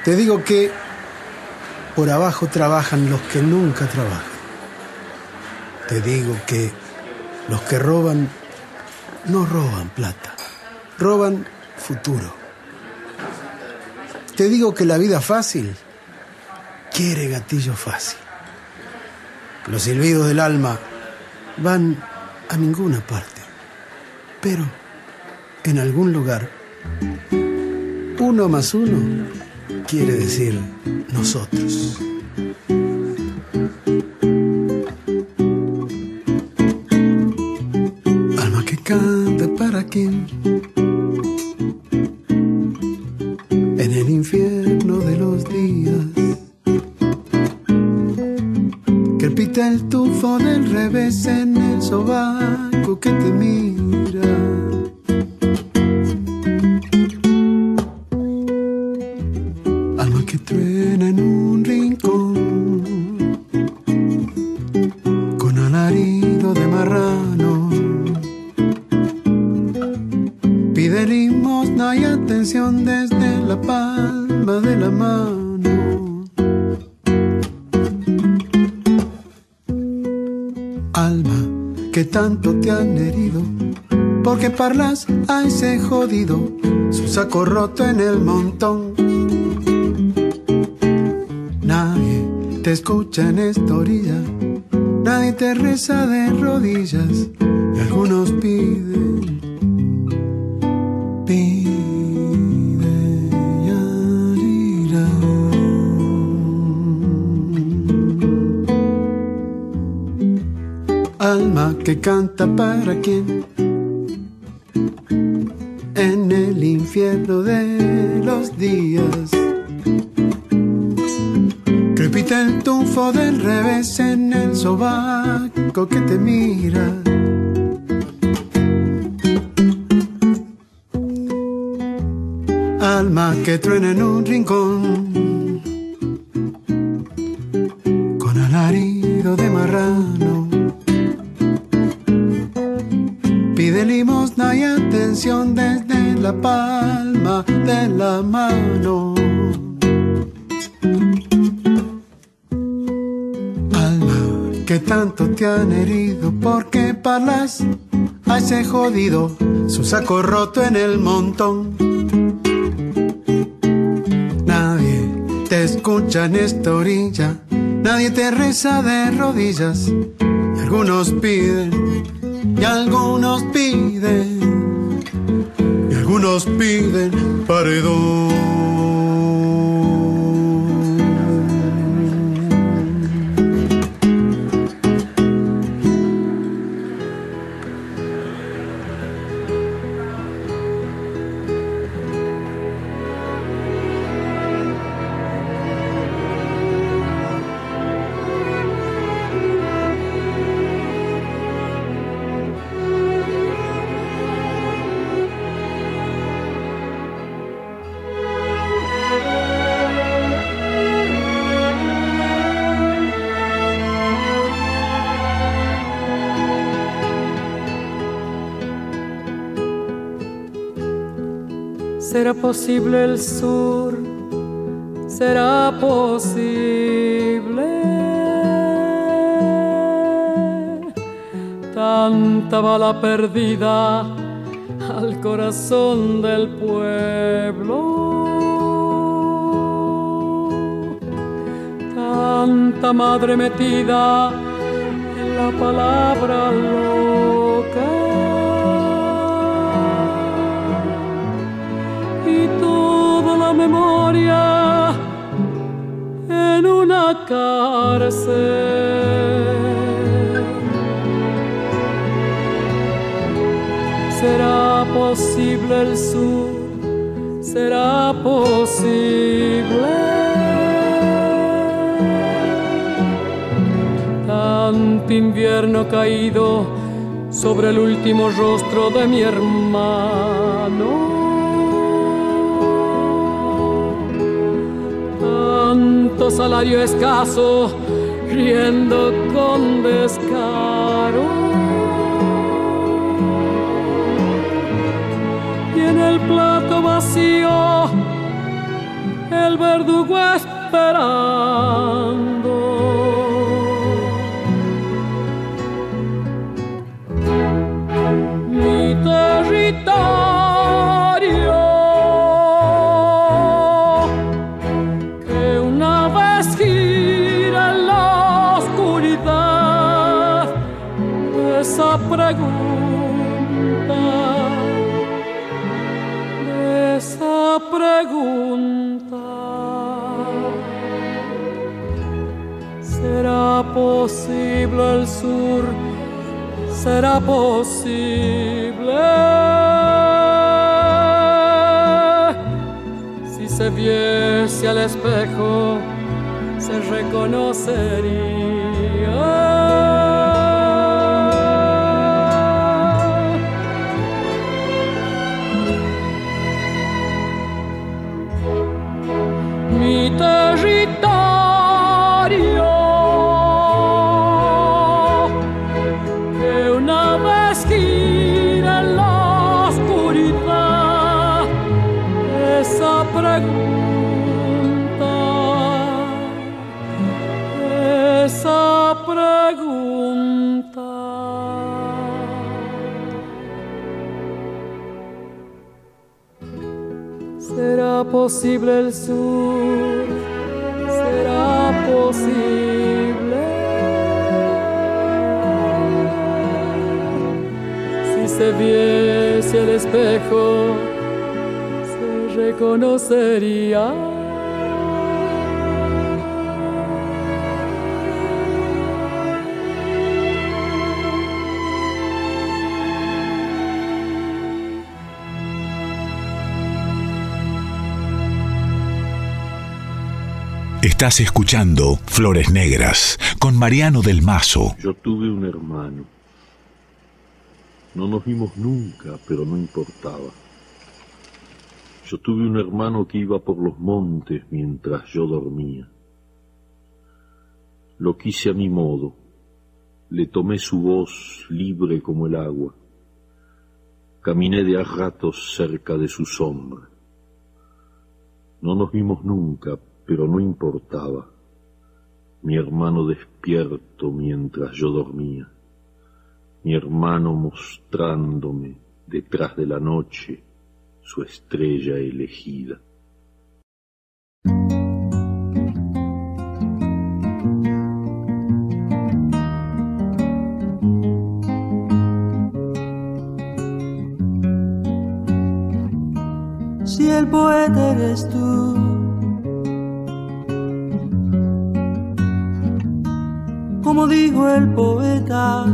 Te digo que por abajo trabajan los que nunca trabajan. Te digo que los que roban no roban plata, roban futuro. Te digo que la vida fácil quiere gatillo fácil. Los silbidos del alma van a ninguna parte, pero en algún lugar, uno más uno quiere decir nosotros. Saco roto en el montón. Nadie te escucha en esta orilla, nadie te reza de rodillas, y algunos piden, piden. Alma que canta su saco roto en el montón. Nadie te escucha en esta orilla, nadie te reza de rodillas. Y algunos piden, y algunos piden, y algunos piden paredón. Posible el sur? será posible. Tanta bala perdida al corazón del pueblo. Tanta madre metida en la palabra loca. Será posible el sur, será posible. Tanto invierno caído sobre el último rostro de mi hermano. Salario escaso, riendo con descaro. en el plato vacío el verdugo esperando. ¿Será posible? Si se viese al espejo, se reconocería. Posible el sur? ¿Será posible? Si se viese el espejo, se reconocería. Estás escuchando Flores Negras con Mariano del Mazo. Yo tuve un hermano. No nos vimos nunca, pero no importaba. Yo tuve un hermano que iba por los montes mientras yo dormía. Lo quise a mi modo. Le tomé su voz libre como el agua. Caminé de a ratos cerca de su sombra. No nos vimos nunca, pero no importaba. Mi hermano despierto mientras yo dormía. Mi hermano mostrándome detrás de la noche su estrella elegida. Si el poeta eres tú, el poeta,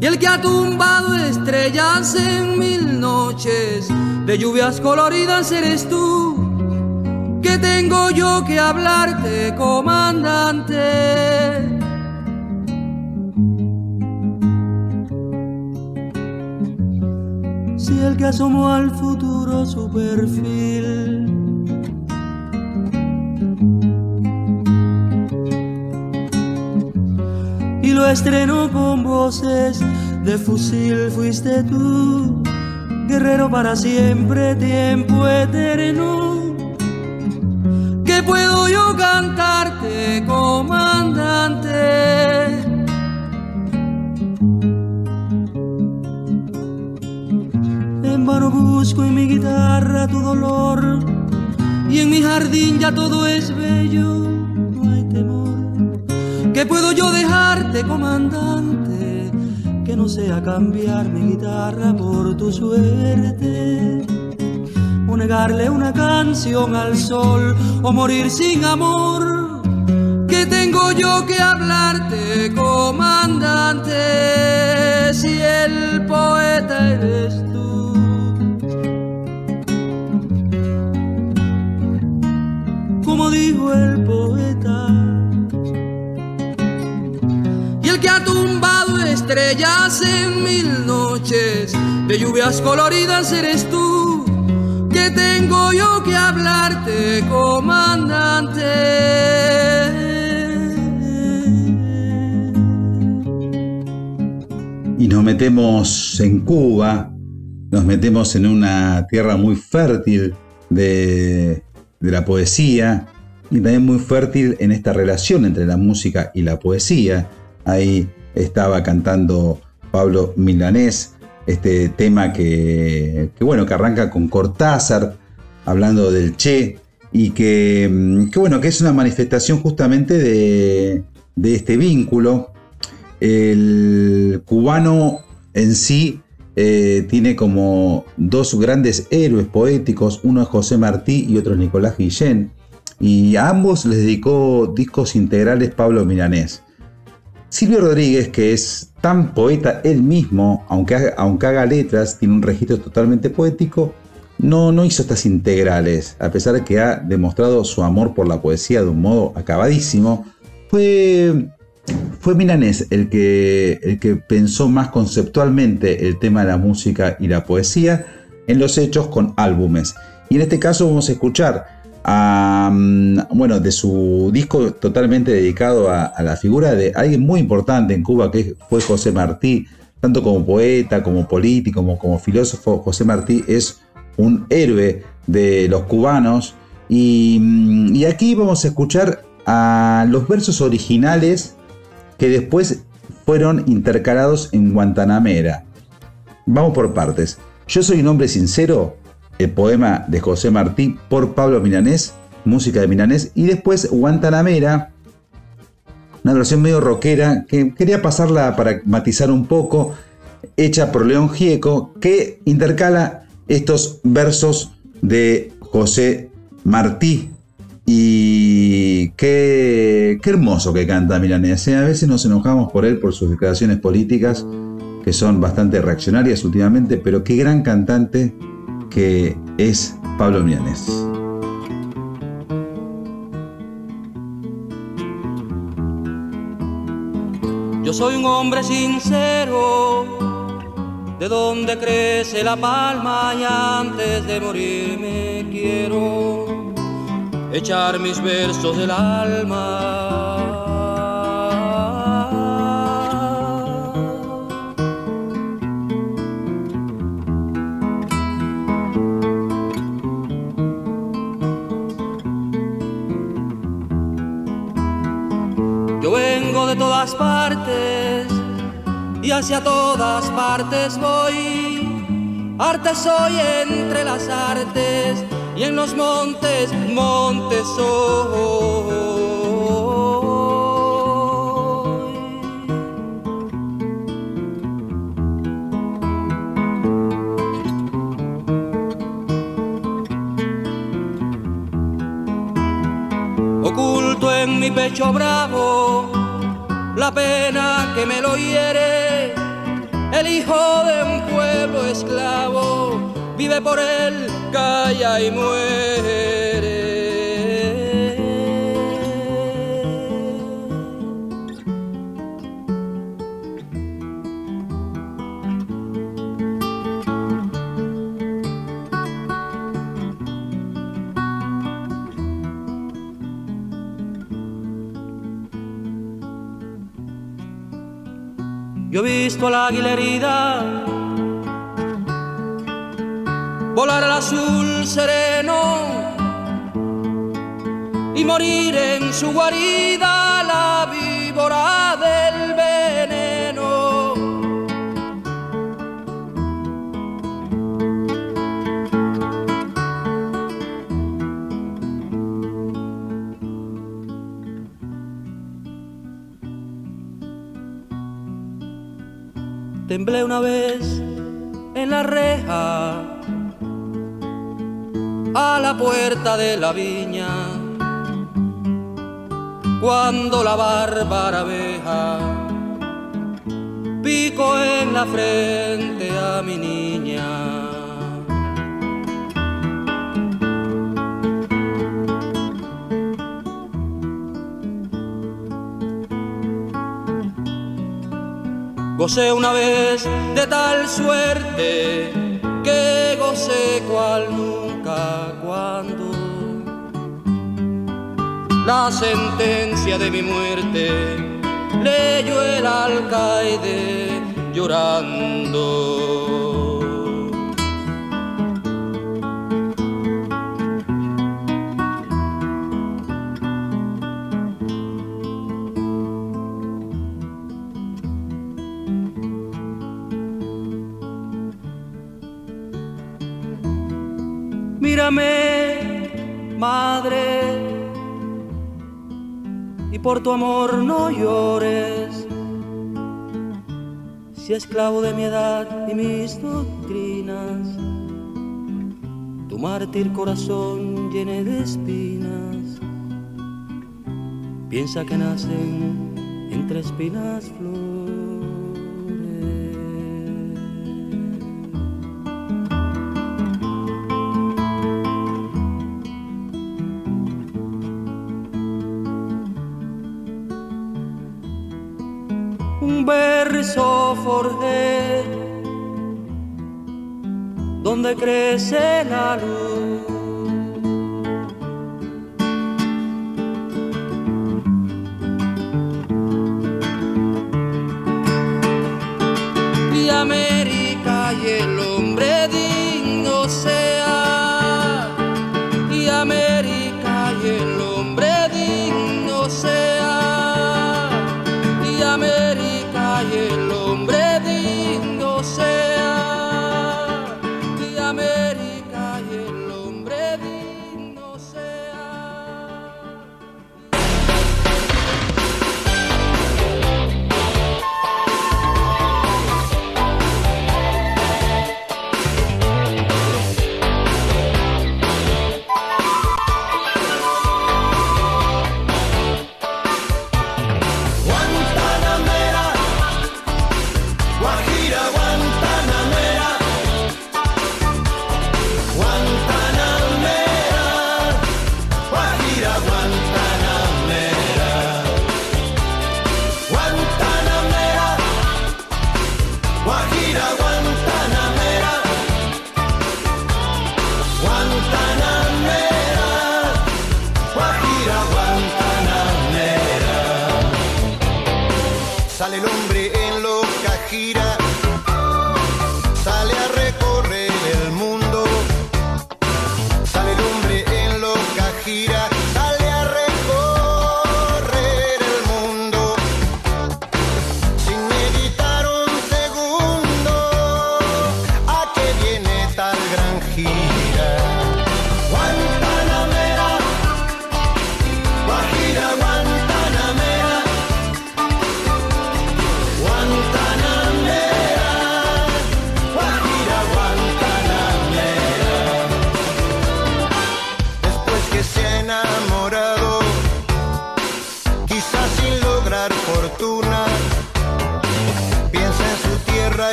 y el que ha tumbado estrellas en mil noches de lluvias coloridas eres tú. Que tengo yo que hablarte, comandante. si el que asomó al futuro su perfil. estreno con voces de fusil fuiste tú, guerrero para siempre, tiempo eterno. ¿Qué puedo yo cantarte, comandante? En vano busco en mi guitarra tu dolor y en mi jardín ya todo es bello ¿Qué puedo yo dejarte, comandante? Que no sea cambiar mi guitarra por tu suerte. O negarle una canción al sol o morir sin amor. ¿Qué tengo yo que hablarte, comandante? Si el poeta eres dijo el estrellas en mil noches de lluvias coloridas eres tú. Que tengo yo que hablarte, comandante. Y nos metemos en Cuba, nos metemos en una tierra muy fértil de, de la poesía, y también muy fértil en esta relación entre la música y la poesía. Ahí estaba cantando Pablo Milanés, este tema que, bueno, que arranca con Cortázar, hablando del Che, y que, bueno, que es una manifestación justamente de, este vínculo. El cubano en sí eh, tiene como dos grandes héroes poéticos, uno es José Martí y otro es Nicolás Guillén y a ambos les dedicó discos integrales Pablo Milanés. Silvio Rodríguez, que es tan poeta él mismo, aunque haga, aunque haga letras, tiene un registro totalmente poético, no, no hizo estas integrales, a pesar de que ha demostrado su amor por la poesía de un modo acabadísimo, fue, fue Milanés el que, el que pensó más conceptualmente el tema de la música y la poesía en los hechos con álbumes. Y en este caso vamos a escuchar bueno, de su disco totalmente dedicado a, la figura de alguien muy importante en Cuba, que fue José Martí, tanto como poeta, como político, como, filósofo. José Martí es un héroe de los cubanos. Y, y aquí vamos a escuchar a los versos originales que después fueron intercalados en Guantanamera. Vamos por partes. Yo soy un hombre sincero el poema de José Martí por Pablo Milanés, música de Milanés, y después Guantanamera, una versión medio rockera que quería pasarla para matizar un poco, hecha por León Gieco, que intercala estos versos de José Martí. Y qué, qué hermoso que canta Milanés. ¿eh? A veces nos enojamos por él por sus declaraciones políticas, que son bastante reaccionarias últimamente, pero qué gran cantante que es Pablo Mianes. Yo soy un hombre sincero, de donde crece la palma y antes de morirme quiero echar mis versos del alma de todas partes y hacia todas partes voy. Arte soy entre las artes y en los montes, montes soy. Oculto en mi pecho bravo la pena que me lo hiere. El hijo de un pueblo esclavo vive por él, calla y muere. Yo he visto a la águila herida. Volar al azul sereno y morir en su guarida la víbora temblé una vez en la reja a la puerta de la viña cuando la bárbara abeja pico en la frente a mi niña. Gocé una vez de tal suerte que gocé cual nunca cuando la sentencia de mi muerte leyó el alcaide llorando. Madre, y por tu amor no llores. Si esclavo de mi edad y mis doctrinas, tu mártir corazón llene de espinas, piensa que nacen entre espinas flores. Forjé donde crece la luz.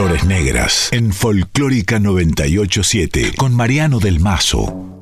Flores Negras en Folclórica 987 con Mariano del Mazo.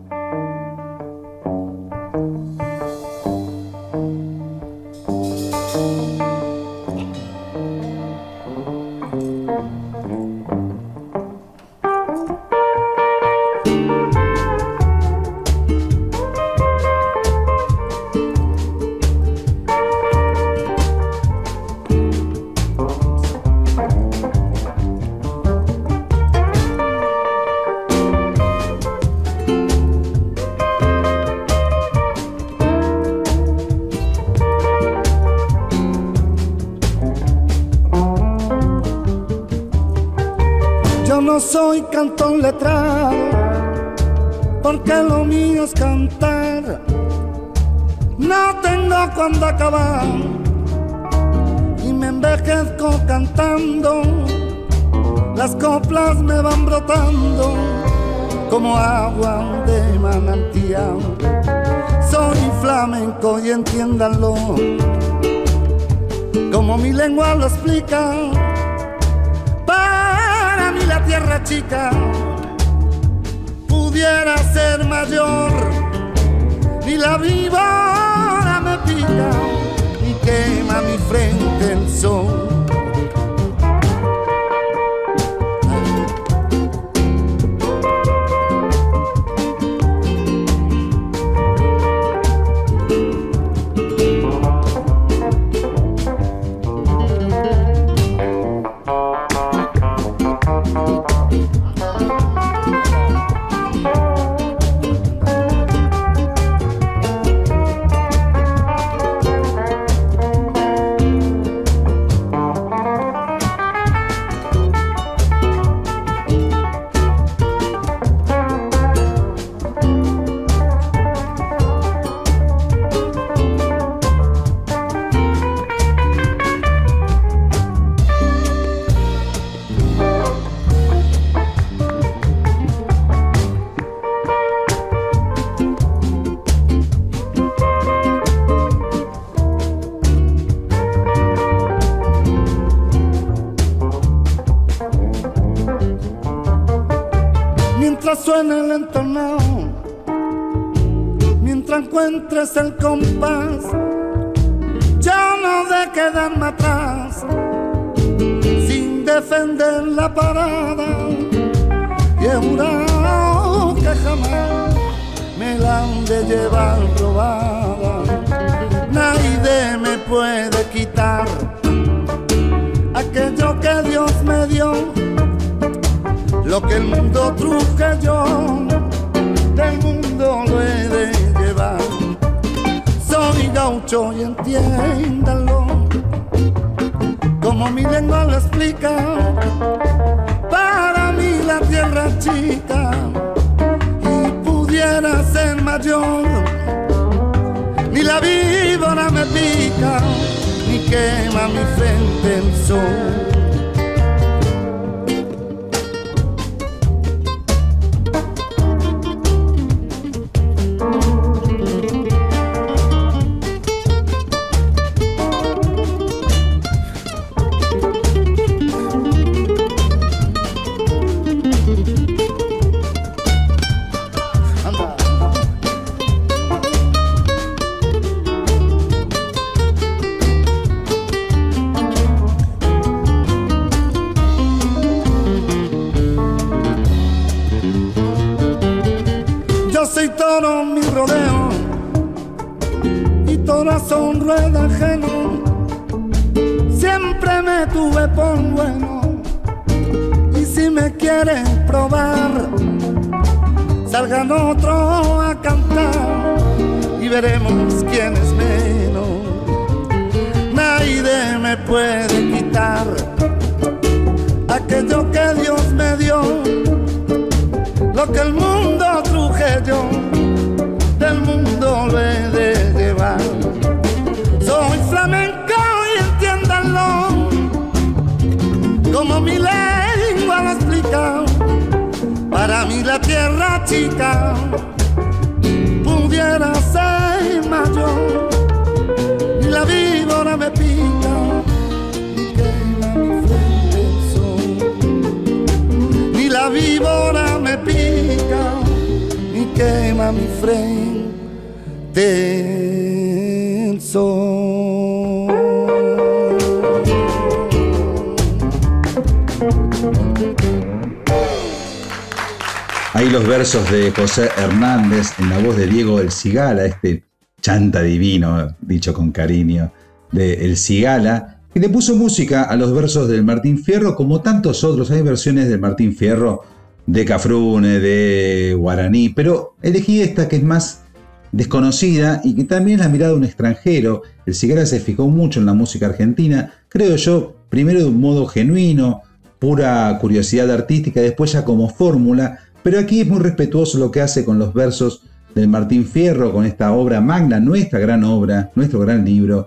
Hernández en la voz de Diego El Cigala, este chanta divino, dicho con cariño, de El Cigala, que le puso música a los versos del Martín Fierro, como tantos otros. Hay versiones del Martín Fierro de Cafrune, de Guaraní, pero elegí esta que es más desconocida y que también la mirada de un extranjero. El Cigala se fijó mucho en la música argentina, creo yo, primero de un modo genuino, pura curiosidad artística, después ya como fórmula, pero aquí es muy respetuoso lo que hace con los versos del Martín Fierro, con esta obra magna, nuestra gran obra, nuestro gran libro,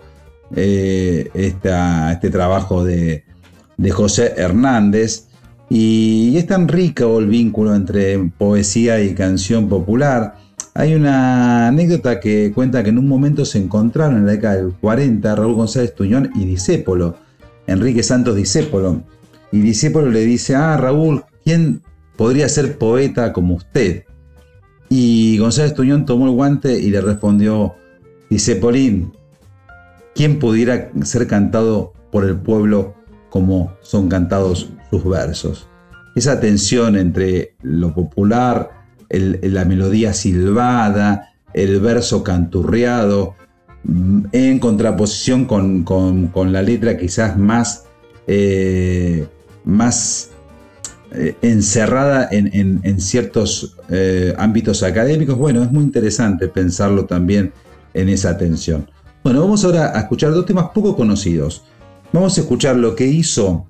eh, este trabajo de, José Hernández. Y es tan rico el vínculo entre poesía y canción popular. Hay una anécdota que cuenta que en un momento se encontraron en la década del 40 Raúl González Tuñón y Discépolo, Enrique Santos Discépolo. Y Discépolo le dice, ah, Raúl, ¿quién podría ser poeta como usted? Y González Tuñón tomó el guante y le respondió, Discepolín, ¿quién pudiera ser cantado por el pueblo como son cantados sus versos? Esa tensión entre lo popular, la melodía silbada, el verso canturreado, mm, en contraposición con, con- con la letra quizás más, eh, más eh, encerrada en, ciertos eh, ámbitos académicos. Bueno, es muy interesante pensarlo también en esa tensión. Bueno, vamos ahora a escuchar dos temas poco conocidos. Vamos a escuchar lo que hizo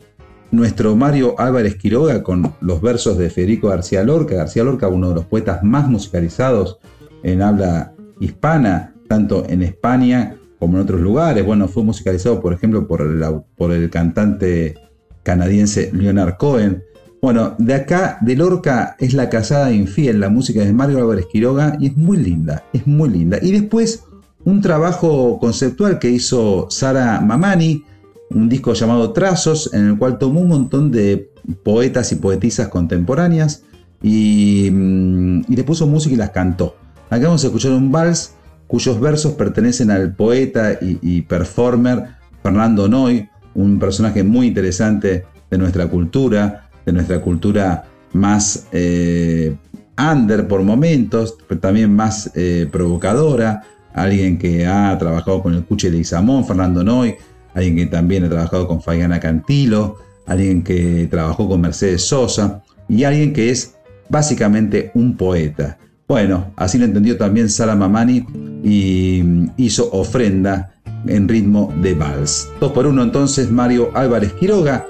nuestro Mario Álvarez Quiroga con los versos de Federico García Lorca. García Lorca, uno de los poetas más musicalizados en habla hispana, tanto en España como en otros lugares. Bueno, fue musicalizado, por ejemplo, por el cantante canadiense Leonard Cohen. Bueno, de acá, de Lorca, es La Casada Infiel, la música de Mario Álvarez Quiroga, y es muy linda, es muy linda. Y después, un trabajo conceptual que hizo Sara Mamani, un disco llamado Trazos, en el cual tomó un montón de poetas y poetisas contemporáneas y, mm, le puso música y las cantó. Acá vamos a escuchar un vals cuyos versos pertenecen al poeta y, y performer Fernando Noy, un personaje muy interesante de nuestra cultura, de nuestra cultura más eh, under por momentos, pero también más eh, provocadora, alguien que ha trabajado con el Cuche de Isamón, Fernando Noy, alguien que también ha trabajado con Fabiana Cantilo, alguien que trabajó con Mercedes Sosa, y alguien que es básicamente un poeta. Bueno, así lo entendió también Sara Mamani y hizo ofrenda en ritmo de vals. Dos por uno entonces Mario Álvarez Quiroga,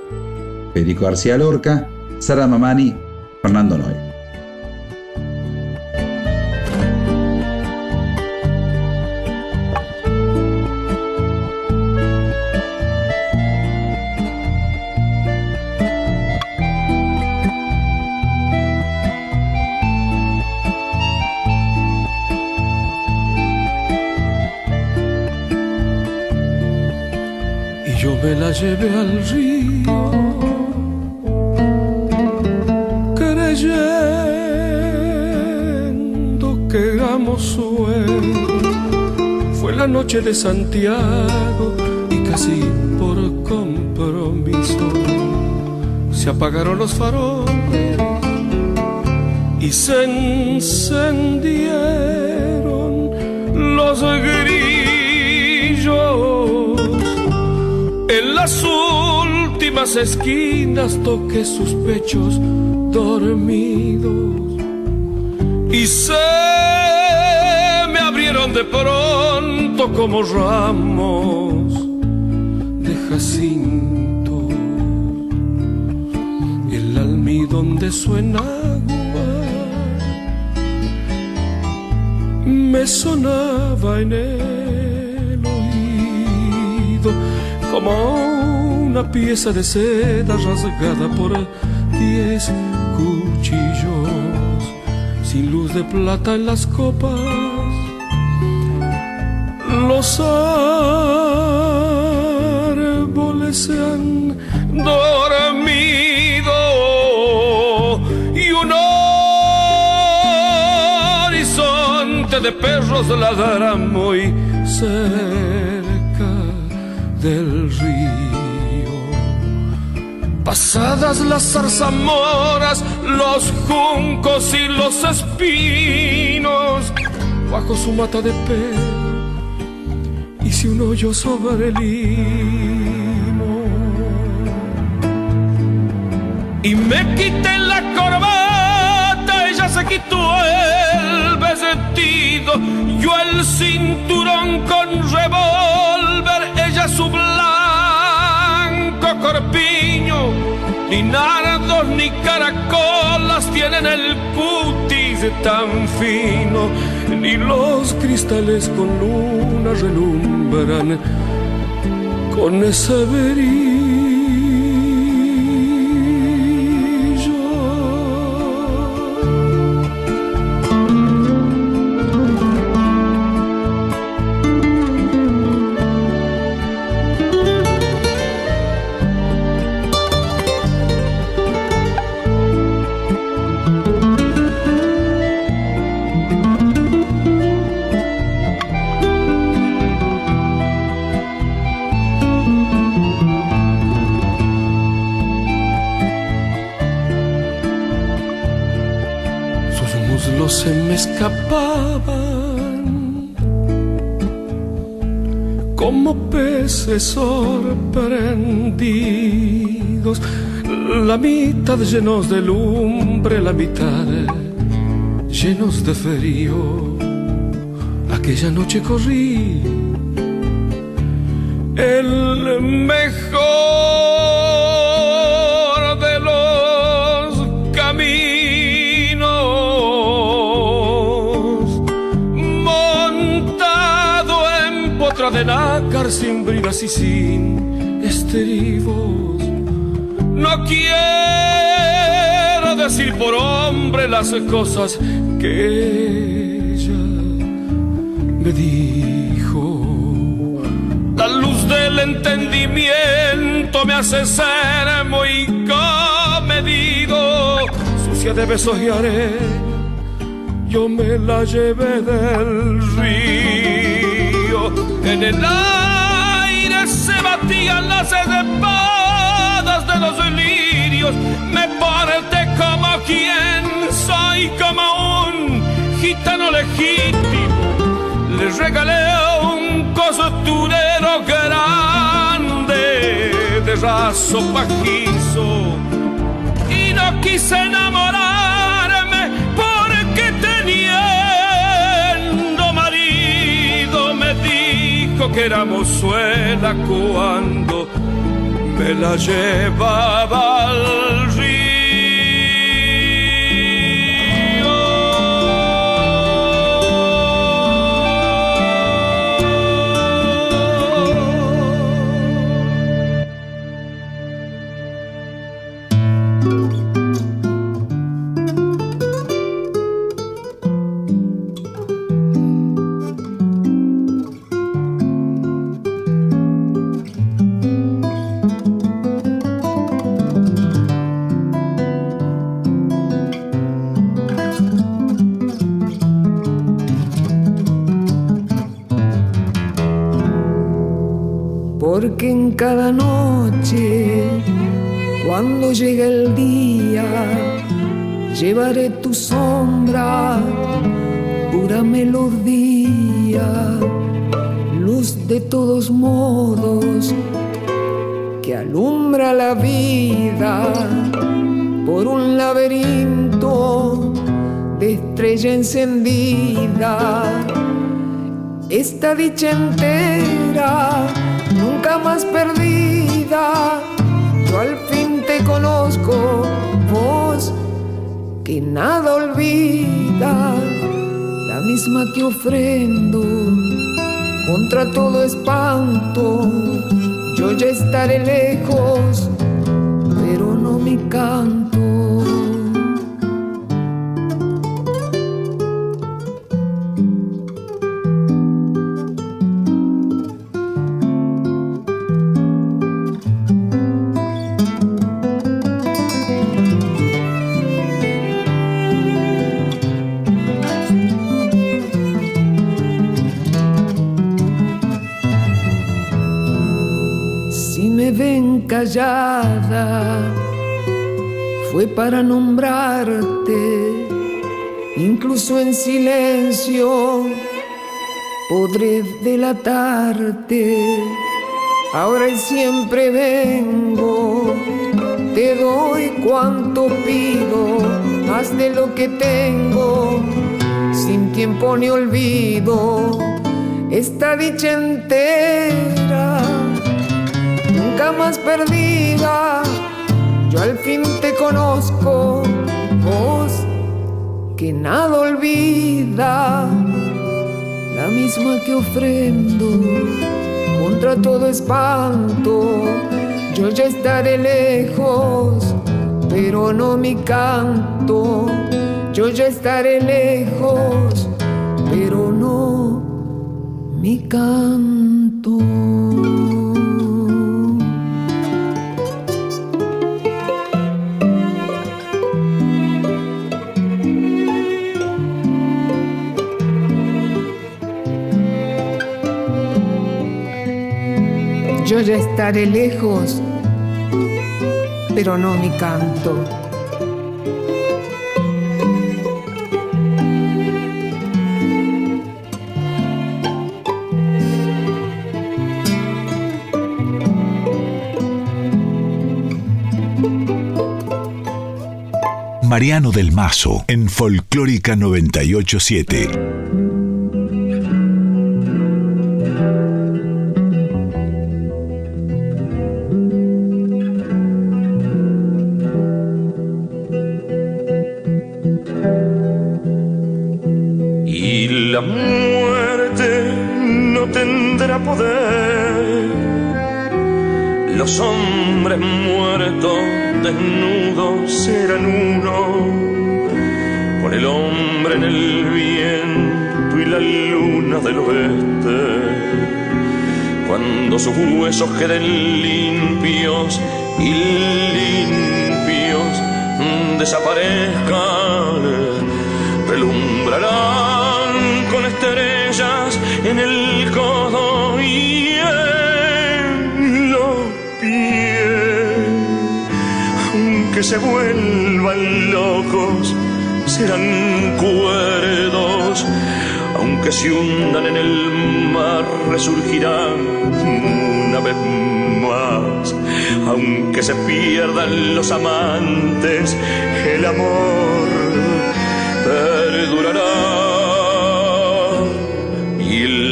Federico García Lorca, Sara Mamani, Fernando la llevé al río, la noche de Santiago y casi por compromiso se apagaron los faroles y se encendieron los grillos. En las últimas esquinas toqué sus pechos dormidos y se me abrieron de pronto como ramos de jacinto. El almidón de su enagua me sonaba en el oído como una pieza de seda rasgada por diez cuchillos, sin luz de plata en las copas. Los árboles se han dormido y un horizonte de perros ladra muy cerca del río. Pasadas las zarzamoras, los juncos y los espinos, bajo su mata de pelo, hice un hoyo sobre el limo. Y me quité la corbata, ella se quitó el vestido, yo el cinturón con revólver su blanco corpiño, ni nardos ni caracolas tienen el tan fino, ni los cristales con luna relumbran con ese verín sorprendidos, la mitad llenos de lumbre, la mitad llenos de frío. Aquella noche corrí el mejor y sin estribos. No quiero decir por hombre las cosas que ella me dijo. La luz del entendimiento me hace ser muy comedido, sucia de besos y haré. Yo me la llevé del río en el los lirios. Me parte como quien soy, como un gitano legítimo. Le regalé un costurero grande de raso pajizo y no quise enamorarme porque teniendo marido me dijo que éramos suela cuando me la llevaba cada noche, cuando llegue el día, llevaré tu sombra, pura melodía, luz de todos modos, que alumbra la vida por un laberinto de estrella encendida. Esta dicha entera nunca más perdida. Yo al fin te conozco, vos que nada olvida, la misma que ofrendo contra todo espanto. Yo ya estaré lejos, pero no mi canto. Para nombrarte, incluso en silencio podré delatarte. Ahora y siempre vengo, te doy cuanto pido, más de lo que tengo, sin tiempo ni olvido, esta dicha entera nunca más perdida. Yo al fin te conozco, vos que nada olvida, la misma que ofrendo contra todo espanto. Yo ya estaré lejos, pero no mi canto. Yo ya estaré lejos, pero no mi canto. Ya estaré lejos, pero no mi canto. Mariano del Mazo en Folclórica 987.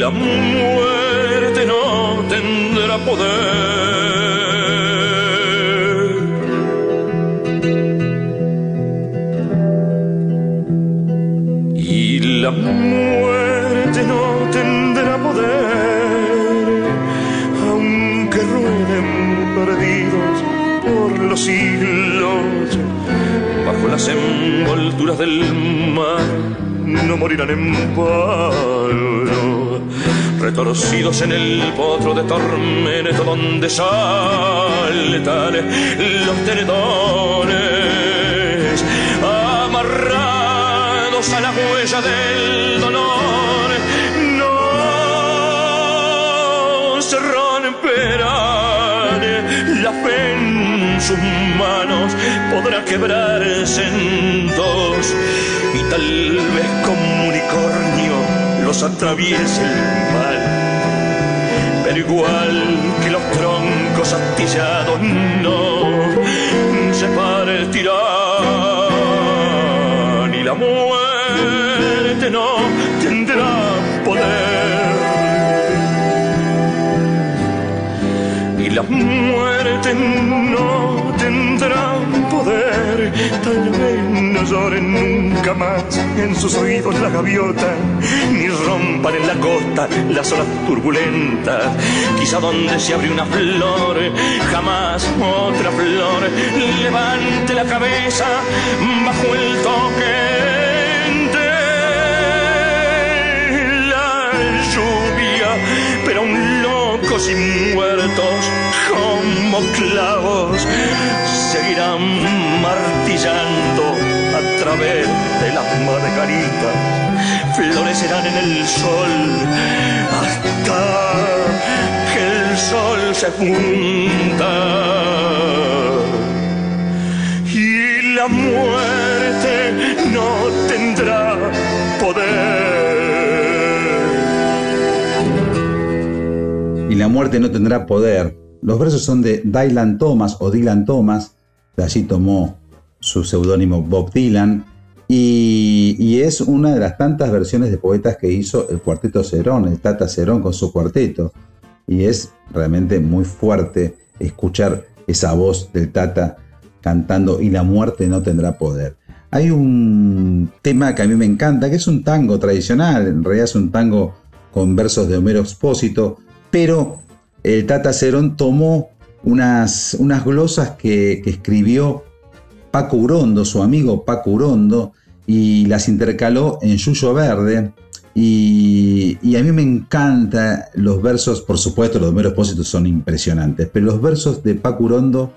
La muerte no tendrá poder. Y la muerte no tendrá poder, aunque rueden perdidos por los siglos, bajo las envolturas del mar, no morirán en vano, retorcidos en el potro de tormento donde saltan los tenedores, amarrados a la huella del dolor, no se romperán la fe en sus manos podrá quebrarse en dos. Y tal vez como unicornio los atraviese el mal pero igual que los troncos astillados no se partirán y la muerte no tendrá poder y la muerte no tendrá poder. Tal vez no lloren nunca más en sus oídos la gaviota, rompan en la costa las olas turbulentas. Quizá donde se abre una flor, jamás otra flor levante la cabeza bajo el toque de la lluvia, pero un locos y muertos como clavos seguirán martillando través de las margaritas, florecerán en el sol hasta que el sol se funda y la muerte no tendrá poder. y la muerte no tendrá poder. Los versos son de Dylan Thomas o Dylan Thomas, de allí tomó su seudónimo Bob Dylan, y, es una de las tantas versiones de poetas que hizo el cuarteto Cerón, el Tata Cerón con su cuarteto, y es realmente muy fuerte escuchar esa voz del Tata cantando y la muerte no tendrá poder. Hay un tema que a mí me encanta, que es un tango tradicional, en realidad es un tango con versos de Homero Expósito, pero el Tata Cerón tomó unas, unas glosas que escribió Paco Urondo, su amigo Paco Urondo, y las intercaló en Yuyo Verde. Y, a mí me encantan los versos, por supuesto, los de Homero son impresionantes, pero los versos de Paco Urondo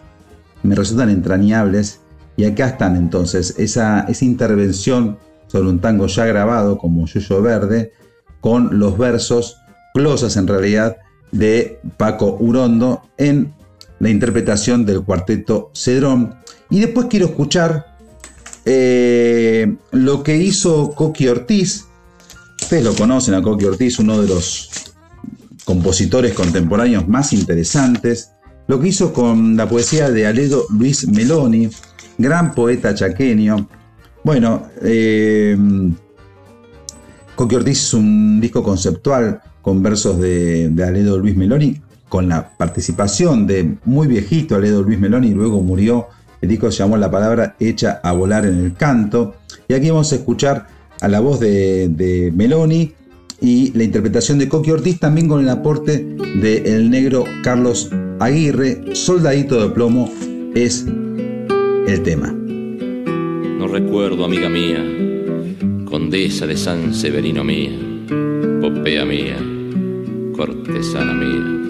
me resultan entrañables. Y acá están entonces esa, esa intervención sobre un tango ya grabado como Yuyo Verde, con los versos, glosas en realidad, de Paco Urondo en la interpretación del cuarteto Cedrón. Y después quiero escuchar eh, lo que hizo Coqui Ortiz. Ustedes lo conocen a Coqui Ortiz, uno de los compositores contemporáneos más interesantes. Lo que hizo con la poesía de Aledo Luis Meloni, gran poeta chaqueño. Bueno, eh, Coqui Ortiz es un disco conceptual con versos de, de, Aledo Luis Meloni, con la participación de muy viejito Aledo Luis Meloni, luego murió. El disco se llamó La palabra hecha a volar en el canto. Y aquí vamos a escuchar a la voz de, Meloni y la interpretación de Coqui Ortiz, también con el aporte de el negro Carlos Aguirre. Soldadito de plomo es el tema. No recuerdo, amiga mía, condesa de San Severino mía, popea mía cortesana mía.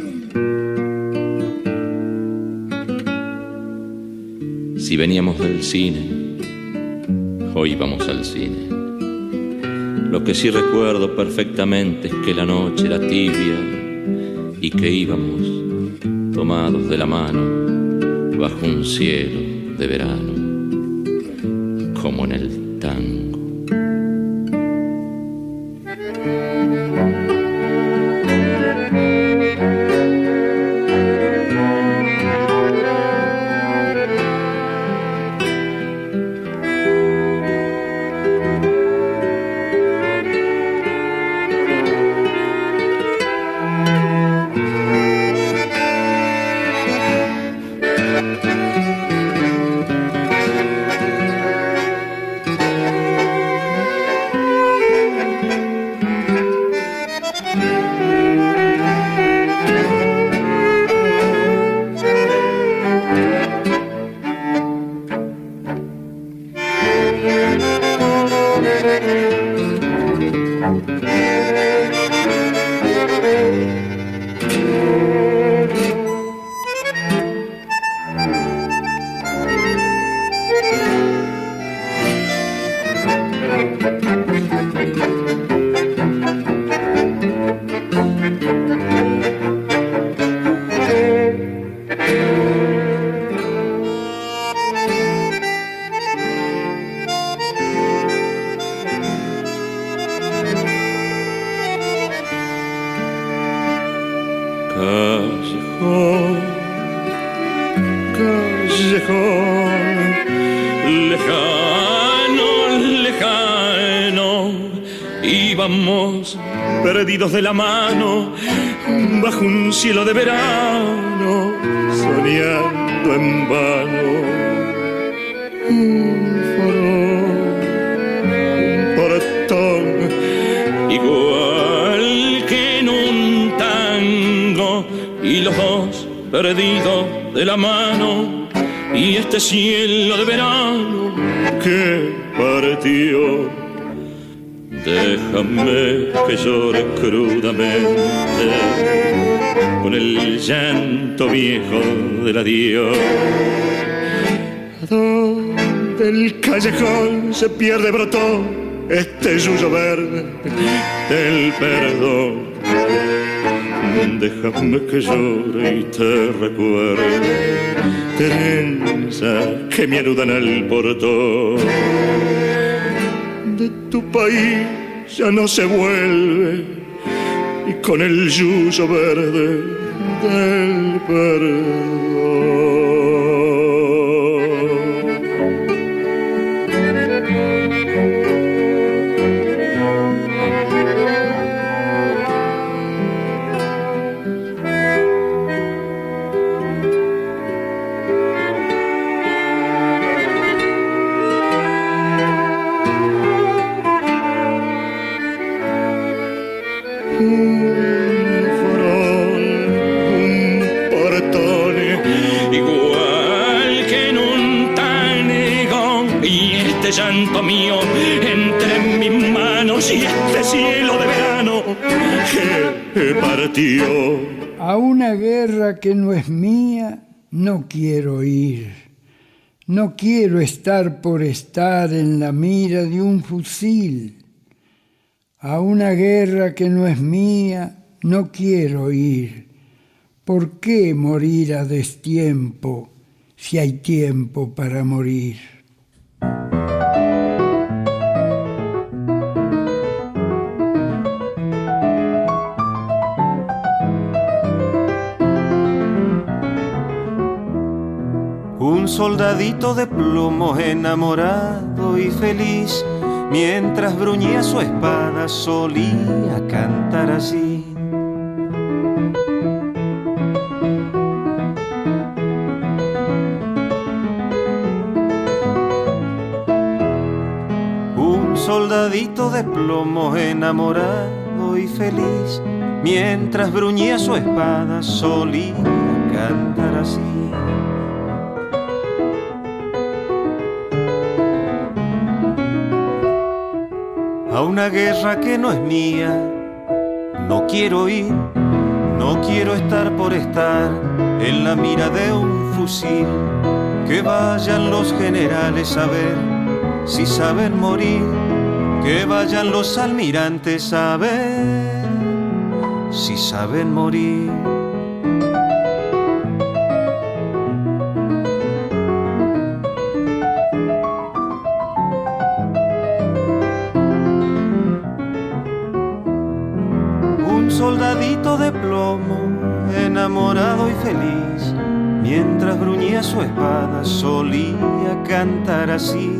Si veníamos del cine, hoy vamos al cine. Lo que sí recuerdo perfectamente es que la noche era tibia y que íbamos tomados de la mano bajo un cielo de verano, como en el la mano bajo un cielo de verano, soñando en vano. Un farol, un portón, igual que en un tango, y los dos perdidos de la mano, y este cielo llanto viejo del adiós. Donde el callejón se pierde brotó este yuyo verde del perdón. Déjame que llore y te recuerde, trenza que me anudan al portón de tu país ya no se vuelve y con el yuyo verde del perdón. Quiero estar por estar en la mira de un fusil. A una guerra que no es mía, no quiero ir. ¿Por qué morir a destiempo si hay tiempo para morir? Un soldadito de plomo enamorado y feliz, mientras bruñía su espada, solía cantar así. Un soldadito de plomo enamorado y feliz, mientras bruñía su espada, solía cantar así. Una guerra que no es mía. No quiero ir, no quiero estar por estar en la mira de un fusil. Que vayan los generales a ver si saben morir. Que vayan los almirantes a ver si saben morir. Mientras bruñía su espada, solía cantar así.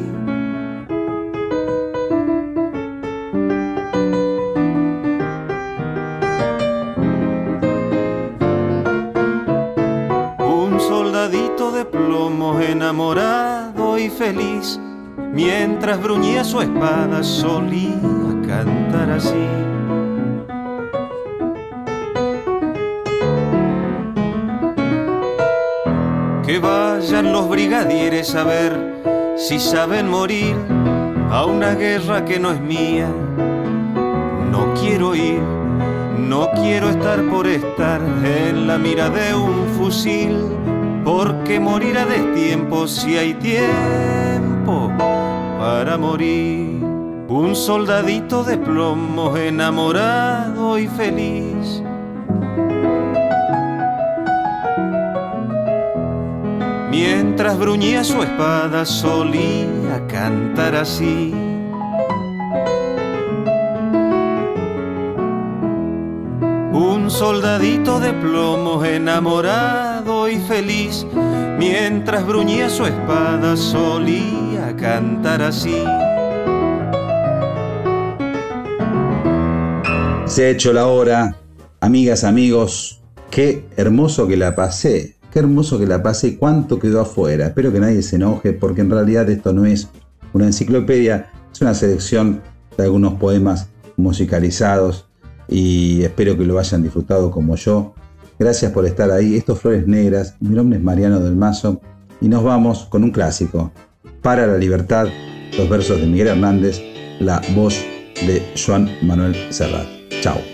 Un soldadito de plomo, enamorado y feliz, mientras bruñía su espada, solía cantar así. A ver si saben morir a una guerra que no es mía. no quiero ir, no quiero estar por estar en la mira de un fusil, porque morir a destiempo si hay tiempo para morir. Un soldadito de plomo enamorado y feliz. Mientras bruñía su espada solía cantar así. Un soldadito de plomo enamorado y feliz, mientras bruñía su espada solía cantar así. Se ha hecho la hora, amigas, amigos, qué hermoso que la pasé, qué hermoso que la pasé y cuánto quedó afuera. Espero que nadie se enoje porque en realidad esto no es una enciclopedia, es una selección de algunos poemas musicalizados y espero que lo hayan disfrutado como yo. Gracias por estar ahí. Esto Flores Negras. Mi nombre es Mariano del Mazo y nos vamos con un clásico. Para la libertad, los versos de Miguel Hernández, la voz de Juan Manuel Serrat. Chao.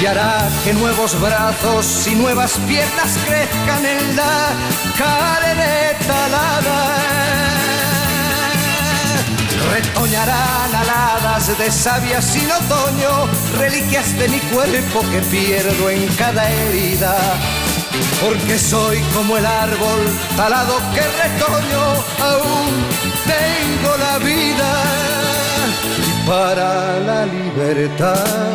y hará que nuevos brazos y nuevas piernas crezcan en la carne talada Retoñarán aladas de savia sin otoño, reliquias de mi cuerpo que pierdo en cada herida. Porque soy como el árbol talado que retoño, aún tengo la vida para la libertad.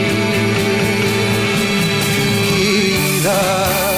love.